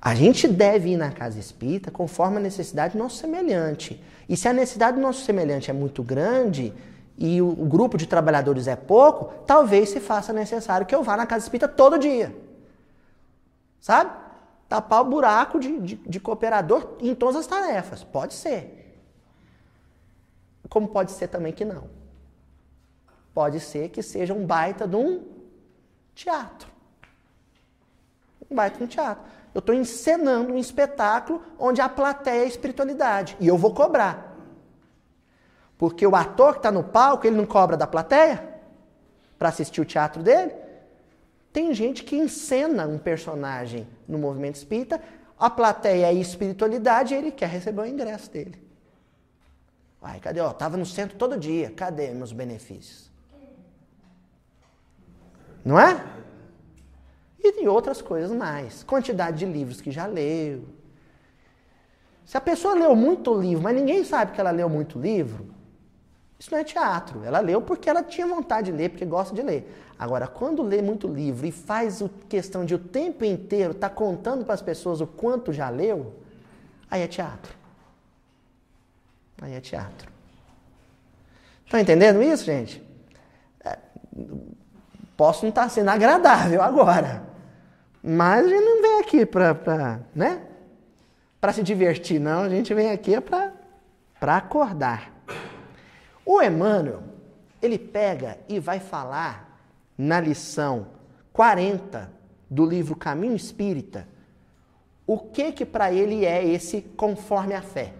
A gente deve ir na casa espírita conforme a necessidade do nosso semelhante. E se a necessidade do nosso semelhante é muito grande, e o, grupo de trabalhadores é pouco, talvez se faça necessário que eu vá na casa espírita todo dia. Sabe? Tapar o buraco de, de, de cooperador em todas as tarefas. Pode ser. Como pode ser também que não. Pode ser que seja um baita de um teatro. Um baita de um teatro. Eu estou encenando um espetáculo onde a plateia é a espiritualidade. E eu vou cobrar. Porque o ator que está no palco, ele não cobra da plateia para assistir o teatro dele. Tem gente que encena um personagem no movimento espírita, a plateia é espiritualidade e ele quer receber o ingresso dele. Ai, cadê? Ó, tava no centro todo dia. Cadê meus benefícios? Não é? E tem outras coisas mais. Quantidade de livros que já leu. Se a pessoa leu muito livro, mas ninguém sabe que ela leu muito livro, isso não é teatro. Ela leu porque ela tinha vontade de ler, porque gosta de ler. Agora, quando lê muito livro e faz questão de o tempo inteiro estar tá contando para as pessoas o quanto já leu, aí é teatro. Aí é teatro. Estão entendendo isso, gente? É, posso não estar tá sendo agradável agora. Mas a gente não vem aqui para né? se divertir, não. A gente vem aqui para acordar. O Emmanuel, ele pega e vai falar na lição 40 do livro Caminho Espírita o que que para ele é esse conforme a fé.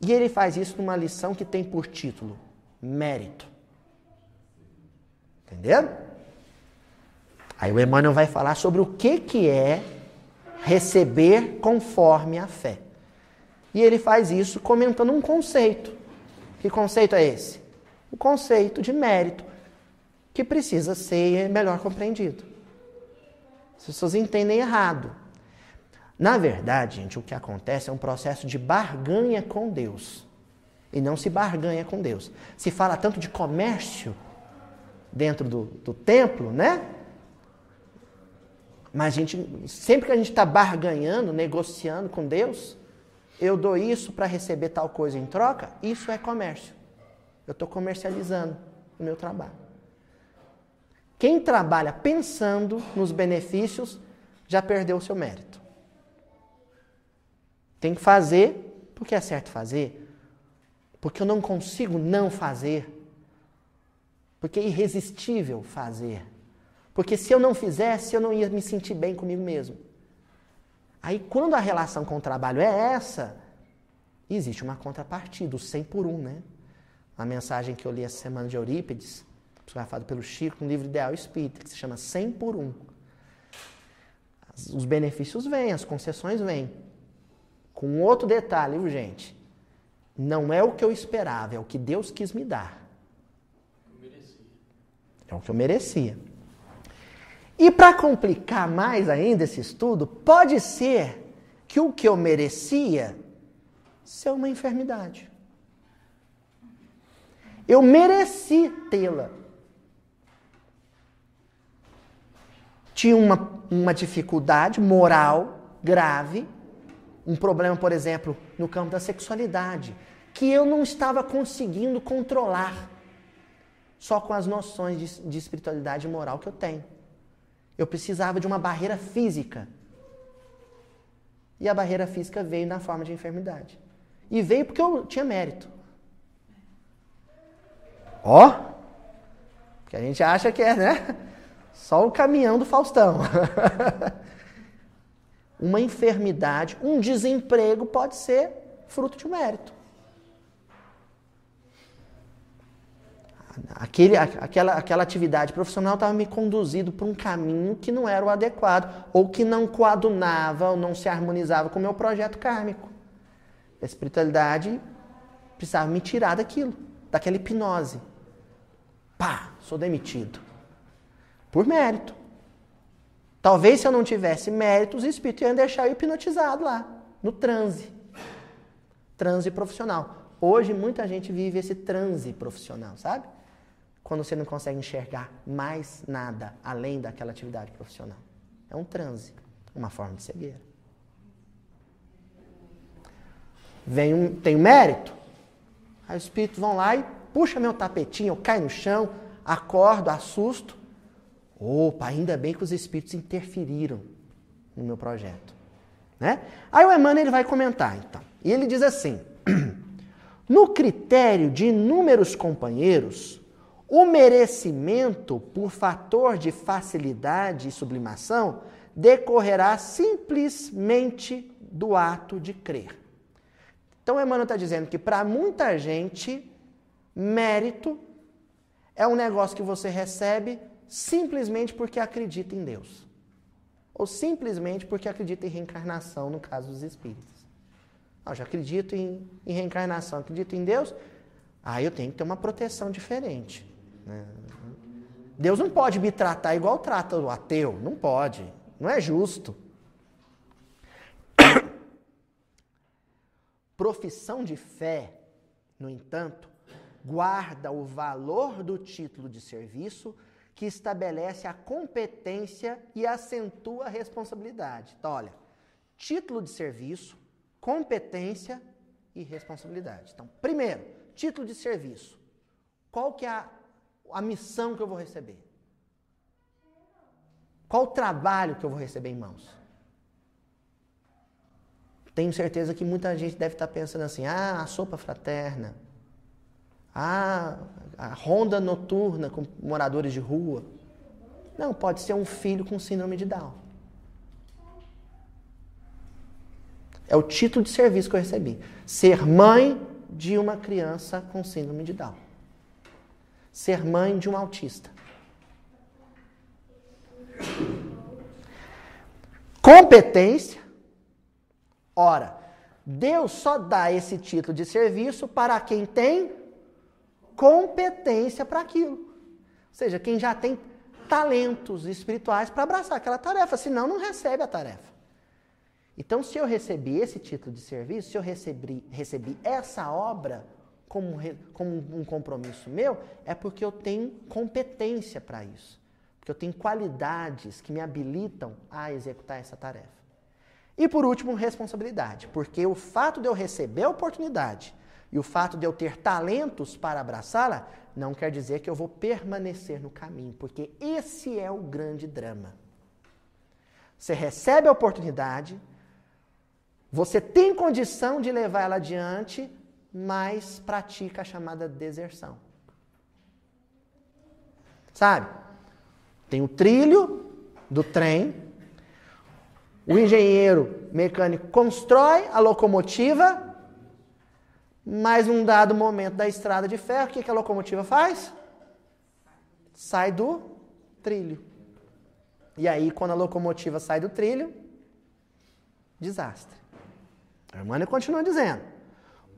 E ele faz isso numa lição que tem por título Mérito. Entendeu? Aí o Emmanuel vai falar sobre o que que é receber conforme a fé. E ele faz isso comentando um conceito que conceito é esse? O conceito de mérito, que precisa ser melhor compreendido. As pessoas entendem errado. Na verdade, gente, o que acontece é um processo de barganha com Deus. E não se barganha com Deus. Se fala tanto de comércio dentro do, do templo, né? Mas a gente, sempre que a gente está barganhando, negociando com Deus, eu dou isso para receber tal coisa em troca, isso é comércio. Eu estou comercializando o meu trabalho. Quem trabalha pensando nos benefícios já perdeu o seu mérito. Tem que fazer porque é certo fazer, porque eu não consigo não fazer, porque é irresistível fazer. Porque se eu não fizesse, eu não ia me sentir bem comigo mesmo. Aí, quando a relação com o trabalho é essa, existe uma contrapartida, o 100 por 1, né? A mensagem que eu li essa semana de Eurípides, psicografado pelo Chico, no livro Ideal Espírita, que se chama 100 por 1. Os benefícios vêm, as concessões vêm. Com outro detalhe, viu, gente? Não é o que eu esperava, é o que Deus quis me dar. É o que eu merecia. E para complicar mais ainda esse estudo, pode ser que o que eu merecia seja uma enfermidade. Eu mereci tê-la. Tinha uma, uma dificuldade moral grave, um problema, por exemplo, no campo da sexualidade, que eu não estava conseguindo controlar só com as noções de, de espiritualidade moral que eu tenho. Eu precisava de uma barreira física. E a barreira física veio na forma de enfermidade. E veio porque eu tinha mérito. Ó! Que a gente acha que é, né? Só o caminhão do Faustão. uma enfermidade, um desemprego pode ser fruto de mérito. Aquele, aquela, aquela atividade profissional estava me conduzindo para um caminho que não era o adequado, ou que não coadunava, ou não se harmonizava com o meu projeto kármico. A espiritualidade precisava me tirar daquilo, daquela hipnose. Pá, sou demitido. Por mérito. Talvez se eu não tivesse mérito, os espíritos iam deixar eu hipnotizado lá, no transe. Transe profissional. Hoje muita gente vive esse transe profissional, sabe? Quando você não consegue enxergar mais nada além daquela atividade profissional. É um transe, uma forma de cegueira. Vem um, tem um mérito. Aí os espíritos vão lá e puxa meu tapetinho, eu caio no chão, acordo, assusto. Opa, ainda bem que os espíritos interferiram no meu projeto. Né? Aí o Emmanuel ele vai comentar, então. E ele diz assim: No critério de inúmeros companheiros, o merecimento, por fator de facilidade e sublimação, decorrerá simplesmente do ato de crer. Então, Emmanuel está dizendo que para muita gente, mérito é um negócio que você recebe simplesmente porque acredita em Deus. Ou simplesmente porque acredita em reencarnação, no caso dos espíritos. Eu já acredito em, em reencarnação, acredito em Deus, aí eu tenho que ter uma proteção diferente. Né? Deus não pode me tratar igual trata o ateu, não pode, não é justo. Profissão de fé, no entanto, guarda o valor do título de serviço que estabelece a competência e acentua a responsabilidade. Então, olha, título de serviço, competência e responsabilidade. Então, primeiro, título de serviço. Qual que é a a missão que eu vou receber? Qual o trabalho que eu vou receber em mãos? Tenho certeza que muita gente deve estar pensando assim: ah, a sopa fraterna, ah, a ronda noturna com moradores de rua. Não, pode ser um filho com síndrome de Down. É o título de serviço que eu recebi. Ser mãe de uma criança com síndrome de Down ser mãe de um autista. Competência. Ora, Deus só dá esse título de serviço para quem tem competência para aquilo. Ou seja, quem já tem talentos espirituais para abraçar aquela tarefa, senão não recebe a tarefa. Então, se eu recebi esse título de serviço, se eu recebi, recebi essa obra como, como um compromisso meu, é porque eu tenho competência para isso. Porque eu tenho qualidades que me habilitam a executar essa tarefa. E por último, responsabilidade. Porque o fato de eu receber a oportunidade e o fato de eu ter talentos para abraçá-la não quer dizer que eu vou permanecer no caminho, porque esse é o grande drama. Você recebe a oportunidade, você tem condição de levar ela adiante, mas pratica a chamada deserção. Sabe? Tem o trilho do trem, o engenheiro mecânico constrói a locomotiva, mas num dado momento da estrada de ferro, o que, que a locomotiva faz? Sai do trilho. E aí, quando a locomotiva sai do trilho, desastre. A irmã continua dizendo: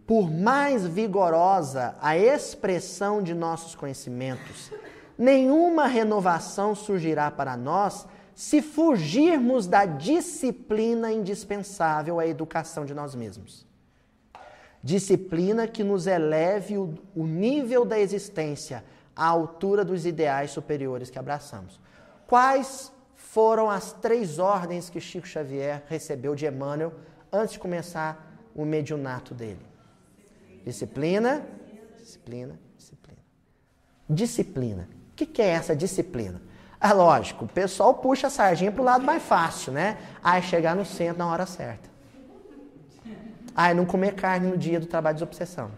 por mais vigorosa a expressão de nossos conhecimentos, nenhuma renovação surgirá para nós se fugirmos da disciplina indispensável à educação de nós mesmos. Disciplina que nos eleve o, o nível da existência à altura dos ideais superiores que abraçamos. Quais foram as três ordens que Chico Xavier recebeu de Emmanuel antes de começar o mediunato dele? Disciplina, disciplina, disciplina. Disciplina. O que, que é essa disciplina? É lógico, o pessoal puxa a sardinha para o lado mais fácil, né? Aí chegar no centro na hora certa. Ah, não comer carne no dia do trabalho de obsessão.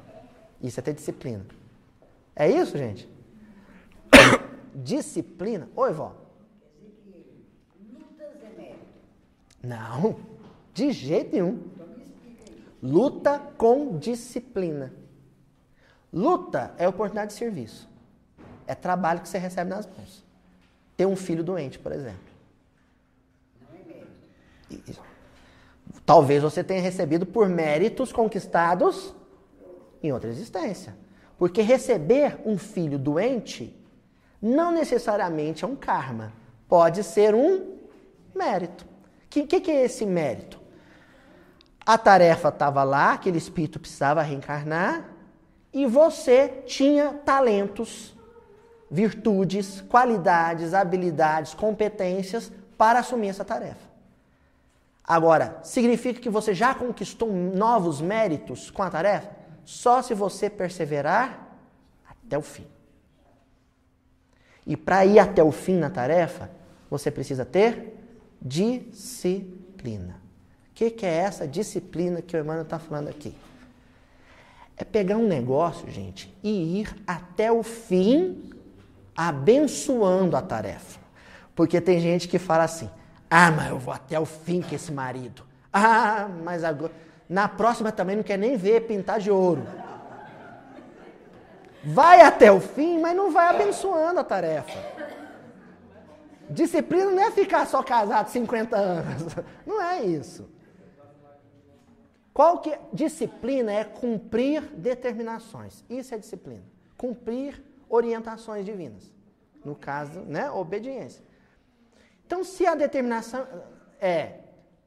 Isso é ter disciplina. É isso, gente? disciplina. Oi, vó. Não, de jeito nenhum. Luta com disciplina. Luta é oportunidade de serviço. É trabalho que você recebe nas mãos. Ter um filho doente, por exemplo. Não é mérito. Talvez você tenha recebido por méritos conquistados em outra existência. Porque receber um filho doente não necessariamente é um karma. Pode ser um mérito. O que, que, que, é esse mérito? A tarefa estava lá, aquele espírito precisava reencarnar, e você tinha talentos, virtudes, qualidades, habilidades, competências para assumir essa tarefa. Agora, significa que você já conquistou novos méritos com a tarefa? Só se você perseverar até o fim. E para ir até o fim na tarefa, você precisa ter disciplina. Que, que, é essa disciplina que o Emmanuel está falando aqui? É pegar um negócio, gente, e ir até o fim abençoando a tarefa. Porque tem gente que fala assim: ah, mas eu vou até o fim com esse marido. Ah, mas agora. Na próxima também não quer nem ver pintar de ouro. Vai até o fim, mas não vai abençoando a tarefa. Disciplina não é ficar só casado 50 anos. Não é isso. Qual que disciplina é cumprir determinações. Isso é disciplina. Cumprir orientações divinas. No caso, né, obediência. Então, se a determinação é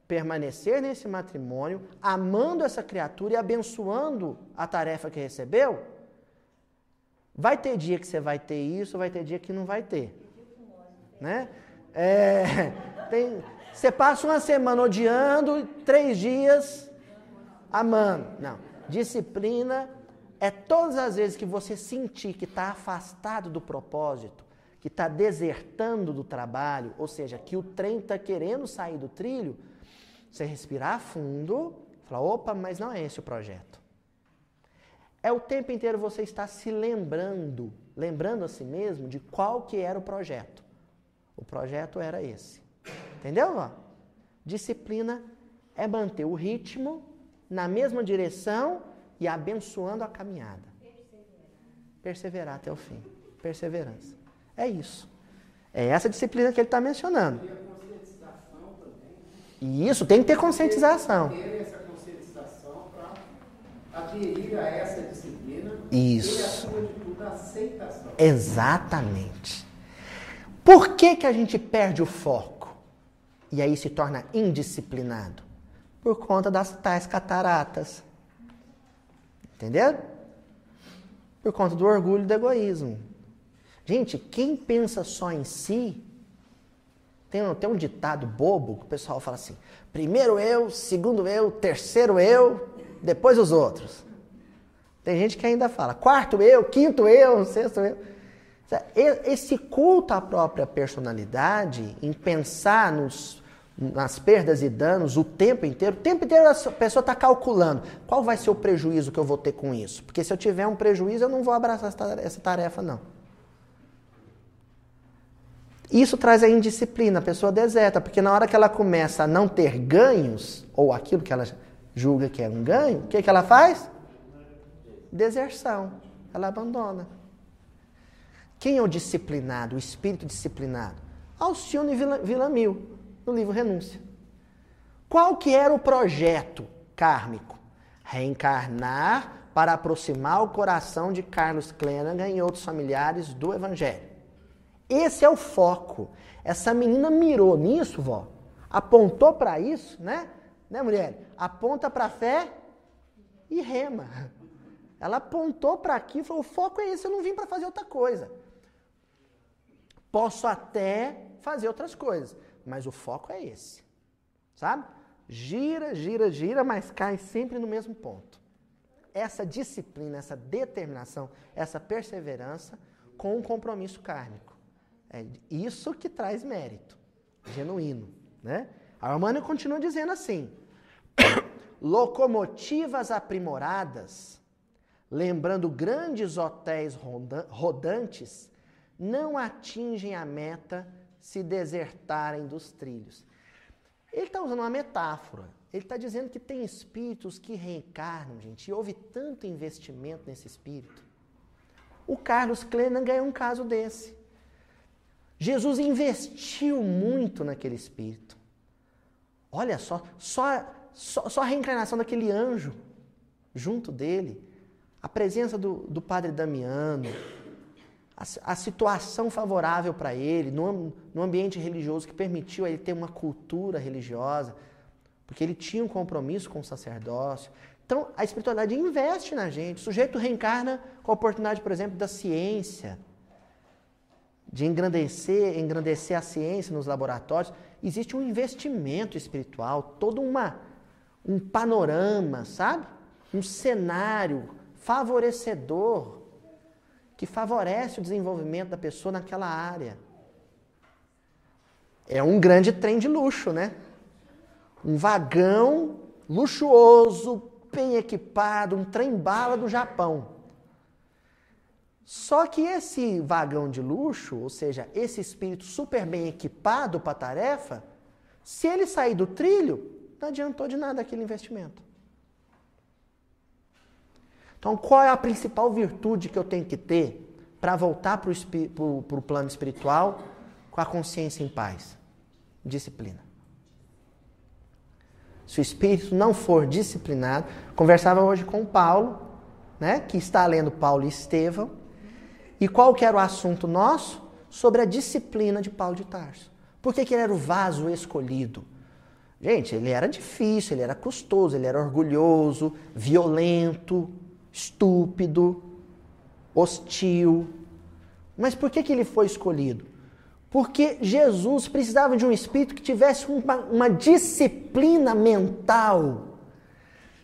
permanecer nesse matrimônio, amando essa criatura e abençoando a tarefa que recebeu, vai ter dia que você vai ter isso, vai ter dia que não vai ter. Né? É, tem, você passa uma semana odiando, três dias amando. Não. Disciplina é todas as vezes que você sentir que está afastado do propósito, que está desertando do trabalho, ou seja, que o trem está querendo sair do trilho, você respirar fundo, falar, opa, mas não é esse o projeto. É o tempo inteiro você estar se lembrando, lembrando a si mesmo de qual que era o projeto. O projeto era esse. Entendeu? Disciplina é manter o ritmo na mesma direção e abençoando a caminhada. Perseverar, até o fim. Perseverança. É isso. É essa disciplina que ele está mencionando. E isso tem que ter conscientização. Ter essa conscientização a essa disciplina. Isso. E, acima de tudo, a aceitação. Exatamente. Por que, que a gente perde o foco? E aí se torna indisciplinado? Por conta das tais cataratas. Entendeu? Por conta do orgulho e do egoísmo. Gente, quem pensa só em si, tem, tem um ditado bobo que o pessoal fala assim: primeiro eu, segundo eu, terceiro eu, depois os outros. Tem gente que ainda fala quarto eu, quinto eu, sexto eu. Esse culto à própria personalidade, em pensar nos, nas perdas e danos o tempo inteiro, o tempo inteiro a pessoa está calculando qual vai ser o prejuízo que eu vou ter com isso. Porque se eu tiver um prejuízo, eu não vou abraçar essa tarefa, não. Isso traz a indisciplina, a pessoa deserta, porque na hora que ela começa a não ter ganhos, ou aquilo que ela julga que é um ganho, o que, que ela faz? Deserção. Ela abandona. Quem é o disciplinado, o espírito disciplinado? Alcione Villamil, no livro Renúncia. Qual que era o projeto kármico? Reencarnar para aproximar o coração de Carlos Clenaghan e outros familiares do Evangelho. Esse é o foco. Essa menina mirou nisso, vó. Apontou para isso, né? Né, mulher? Aponta para a fé e rema. Ela apontou para aqui e falou: o foco é esse, eu não vim para fazer outra coisa. Posso até fazer outras coisas, mas o foco é esse. Sabe? Gira, gira, gira, mas cai sempre no mesmo ponto. Essa disciplina, essa determinação, essa perseverança com um compromisso kármico. É isso que traz mérito, genuíno. Né? A Armânio continua dizendo assim: locomotivas aprimoradas, lembrando grandes hotéis rodantes, não atingem a meta se desertarem dos trilhos. Ele está usando uma metáfora. Ele está dizendo que tem espíritos que reencarnam, gente, e houve tanto investimento nesse espírito. O Carlos Klenan ganhou um caso desse. Jesus investiu muito naquele espírito. Olha só, só, só, só a reencarnação daquele anjo junto dele, a presença do, do padre Damiano, a, situação favorável para ele, no, no ambiente religioso que permitiu ele ter uma cultura religiosa, porque ele tinha um compromisso com o sacerdócio. Então, a espiritualidade investe na gente. O sujeito reencarna com a oportunidade, por exemplo, da ciência de engrandecer, engrandecer a ciência nos laboratórios, existe um investimento espiritual, todo uma, um panorama, sabe? Um cenário favorecedor que favorece o desenvolvimento da pessoa naquela área. É um grande trem de luxo, né? Um vagão luxuoso, bem equipado, um trem bala do Japão. Só que esse vagão de luxo, ou seja, esse espírito super bem equipado para a tarefa, se ele sair do trilho, não adiantou de nada aquele investimento. Então, qual é a principal virtude que eu tenho que ter para voltar para o plano espiritual com a consciência em paz? Disciplina. Se o espírito não for disciplinado, conversava hoje com o Paulo, né, que está lendo Paulo e Estevão, e qual que era o assunto nosso? Sobre a disciplina de Paulo de Tarso. Por que, que ele era o vaso escolhido? Gente, ele era difícil, ele era custoso, ele era orgulhoso, violento, estúpido, hostil. Mas por que, que ele foi escolhido? Porque Jesus precisava de um espírito que tivesse uma, uma disciplina mental,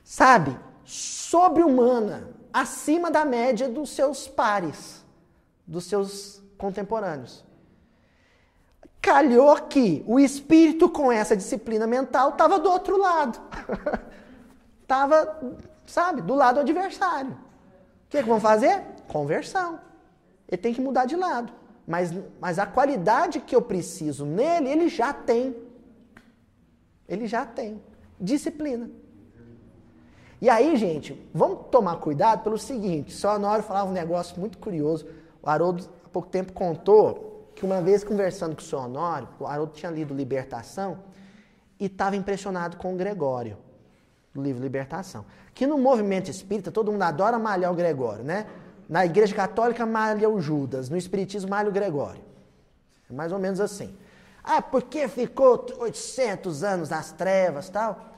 sabe, sobre-humana, acima da média dos seus pares dos seus contemporâneos. Calhou que o espírito com essa disciplina mental estava do outro lado. Estava, sabe, do lado do adversário. O que, que vão fazer? Conversão. Ele tem que mudar de lado. Mas, mas a qualidade que eu preciso nele, ele já tem. Ele já tem. Disciplina. E aí, gente, vamos tomar cuidado pelo seguinte: o seu Honório falava um negócio muito curioso. O Haroldo, há pouco tempo, contou que uma vez conversando com o senhor Honório, o Haroldo tinha lido Libertação e estava impressionado com o Gregório, do livro Libertação. Que no movimento espírita todo mundo adora malhar o Gregório, né? Na igreja católica malha o Judas, no espiritismo malha o Gregório. É mais ou menos assim. Ah, porque ficou 800 anos nas trevas tal.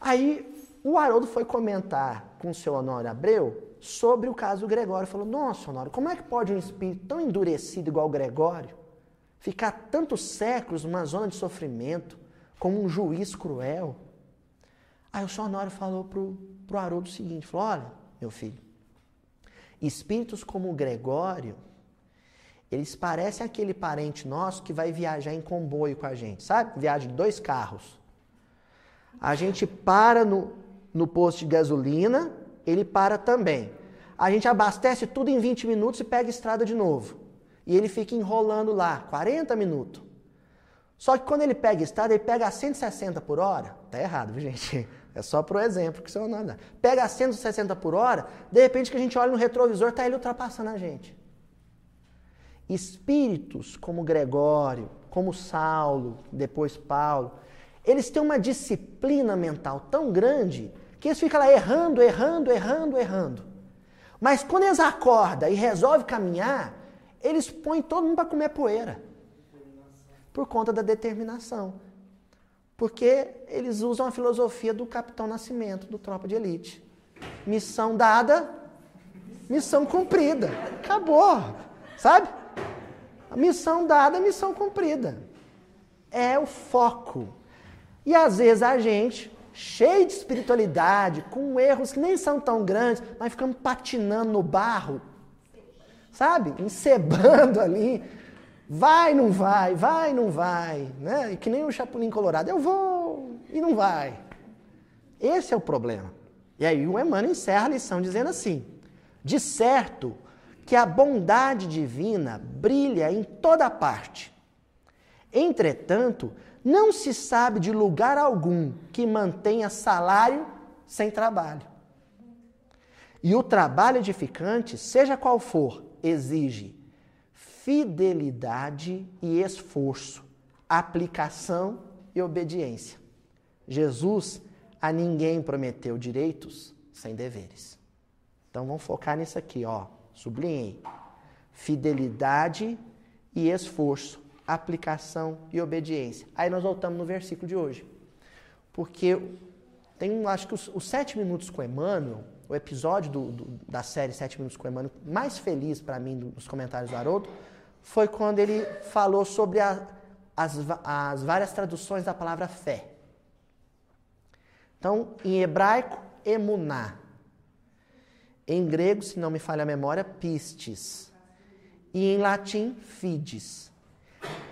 Aí o Haroldo foi comentar com o seu Honório Abreu sobre o caso do Gregório. Falou: Nossa, Honório, como é que pode um espírito tão endurecido igual o Gregório ficar tantos séculos numa zona de sofrimento, como um juiz cruel? Aí o senhor Honório falou para o Haroldo o seguinte: falou, Olha, meu filho, espíritos como o Gregório, eles parecem aquele parente nosso que vai viajar em comboio com a gente, sabe? Viagem de dois carros. A gente para no, no posto de gasolina, ele para também. A gente abastece tudo em 20 minutos e pega a estrada de novo. E ele fica enrolando lá, 40 minutos. Só que quando ele pega a estrada, ele pega a 160 por hora. Tá errado, viu, gente? É só pro exemplo que você não dá. Pega a 160 por hora, de repente que a gente olha no retrovisor, tá ele ultrapassando a gente. Espíritos como Gregório, como Saulo, depois Paulo, eles têm uma disciplina mental tão grande que eles ficam lá errando, errando, errando, errando. Mas quando eles acordam e resolvem caminhar, eles põem todo mundo para comer poeira. Por conta da determinação. Porque eles usam a filosofia do Capitão Nascimento, do Tropa de Elite. Missão dada, missão cumprida. Acabou. Sabe? Missão dada, missão cumprida. É o foco. E às vezes a gente cheio de espiritualidade, com erros que nem são tão grandes, mas ficamos patinando no barro, sabe? Encebando ali. Vai, não vai, vai, não vai. Né? E que nem o Chapolin Colorado, eu vou e não vai. Esse é o problema. E aí o Emmanuel encerra a lição dizendo assim: de certo que a bondade divina brilha em toda parte. Entretanto, não se sabe de lugar algum que mantenha salário sem trabalho. E o trabalho edificante, seja qual for, exige fidelidade e esforço, aplicação e obediência. Jesus a ninguém prometeu direitos sem deveres. Então vamos focar nisso aqui, ó. Sublinhei. Fidelidade e esforço, aplicação e obediência. Aí nós voltamos no versículo de hoje. Porque tem, acho que os, os sete minutos com Emmanuel, o episódio do, do, da série Sete Minutos com Emmanuel, mais feliz para mim dos comentários do Haroldo, foi quando ele falou sobre a, as, as várias traduções da palavra fé. Então, em hebraico, emuná. Em grego, se não me falha a memória, pistes. E em latim, fides.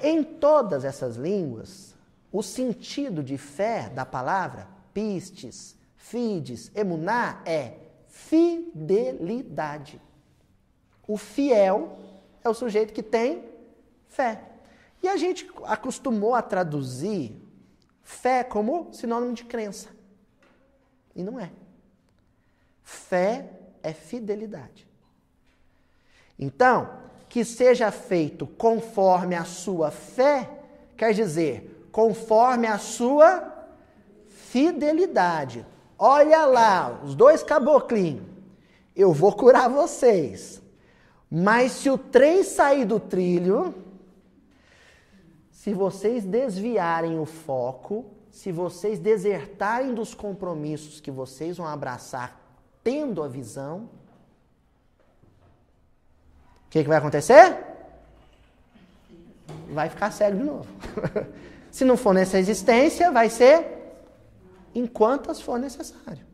Em todas essas línguas, o sentido de fé da palavra, pistes, fides, emuná, é fidelidade. O fiel é o sujeito que tem fé. E a gente acostumou a traduzir fé como sinônimo de crença. E não é. Fé é fidelidade. Então, que seja feito conforme a sua fé, quer dizer, conforme a sua fidelidade. Olha lá, os dois caboclinhos. Eu vou curar vocês. Mas se o trem sair do trilho, se vocês desviarem o foco, se vocês desertarem dos compromissos que vocês vão abraçar tendo a visão, que, que vai acontecer? Vai ficar cego de novo. Se não for nessa existência, vai ser enquanto for necessário.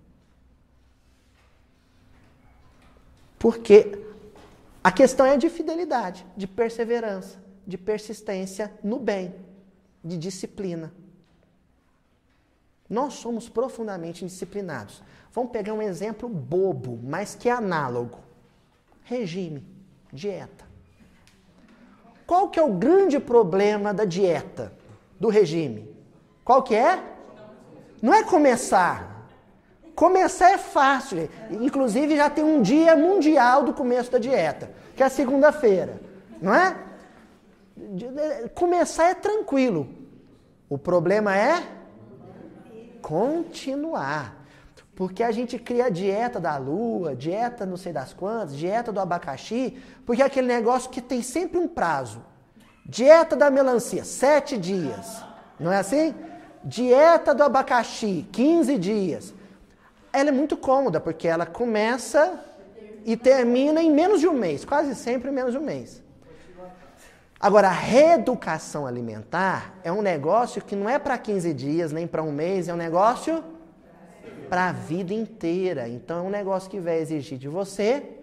Porque a questão é de fidelidade, de perseverança, de persistência no bem, de disciplina. Nós somos profundamente indisciplinados. Vamos pegar um exemplo bobo, mas que é análogo. Regime. Dieta. Qual que é o grande problema da dieta, do regime? Qual que é? Não é começar. Começar é fácil. Inclusive já tem um dia mundial do começo da dieta, que é segunda-feira. Não é? Começar é tranquilo. O problema é continuar. Porque a gente cria a dieta da lua, dieta não sei das quantas, dieta do abacaxi, porque é aquele negócio que tem sempre um prazo. Dieta da melancia, sete dias. Não é assim? Dieta do abacaxi, 15 dias. Ela é muito cômoda, porque ela começa e termina em menos de um mês, quase sempre em menos de um mês. Agora, a reeducação alimentar é um negócio que não é para 15 dias, nem para um mês, é um negócio para a vida inteira. Então, é um negócio que vai exigir de você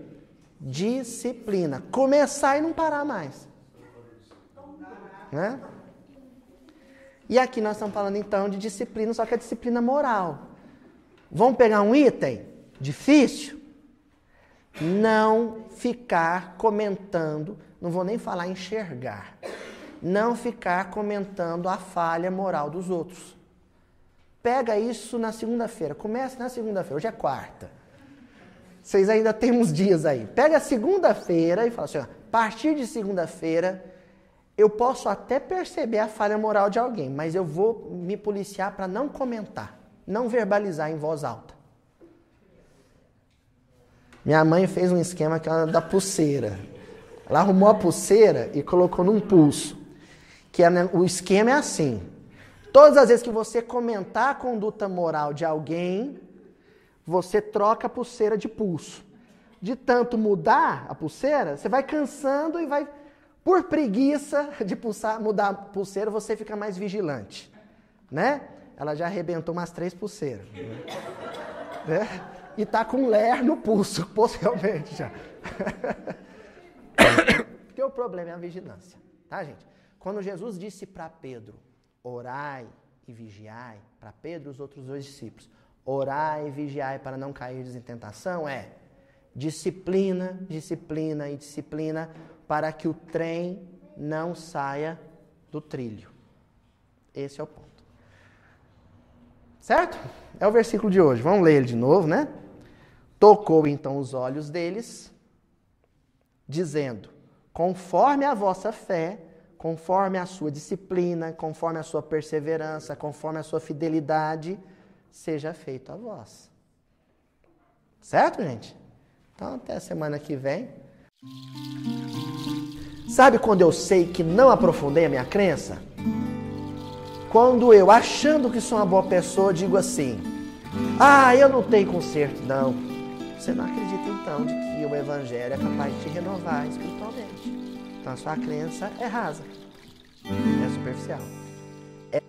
disciplina. Começar e não parar mais. Né? E aqui nós estamos falando então de disciplina, só que é disciplina moral. Vamos pegar um item difícil? Não ficar comentando, não vou nem falar enxergar, não ficar comentando a falha moral dos outros. Pega isso na segunda-feira, comece na segunda-feira, hoje é quarta. Vocês ainda têm uns dias aí. Pega segunda-feira e fala assim: ó, a partir de segunda-feira, eu posso até perceber a falha moral de alguém, mas eu vou me policiar para não comentar, não verbalizar em voz alta. Minha mãe fez um esquema que era da pulseira. Ela arrumou a pulseira e colocou num pulso. Que é, o esquema é assim: todas as vezes que você comentar a conduta moral de alguém, você troca a pulseira de pulso. De tanto mudar a pulseira, você vai cansando e vai, por preguiça de pulsar, mudar a pulseira, você fica mais vigilante. Né? Ela já arrebentou umas três pulseiras. Né? E tá com ler no pulso, possivelmente já. Porque o problema é a vigilância, tá, gente? Quando Jesus disse para Pedro, orai e vigiai, para Pedro e os outros dois discípulos, orar e vigiar para não cair em tentação é disciplina, disciplina e disciplina para que o trem não saia do trilho. Esse é o ponto. Certo? É o versículo de hoje. Vamos ler ele de novo, né? Tocou então os olhos deles, dizendo: Conforme a vossa fé, conforme a sua disciplina, conforme a sua perseverança, conforme a sua fidelidade, seja feito a vós. Certo, gente? Então, até a semana que vem. Sabe quando eu sei que não aprofundei a minha crença? Quando eu, achando que sou uma boa pessoa, digo assim: Ah, eu não tenho conserto, não. Você não acredita então de que o Evangelho é capaz de te renovar espiritualmente. Então a sua crença é rasa, é superficial. É...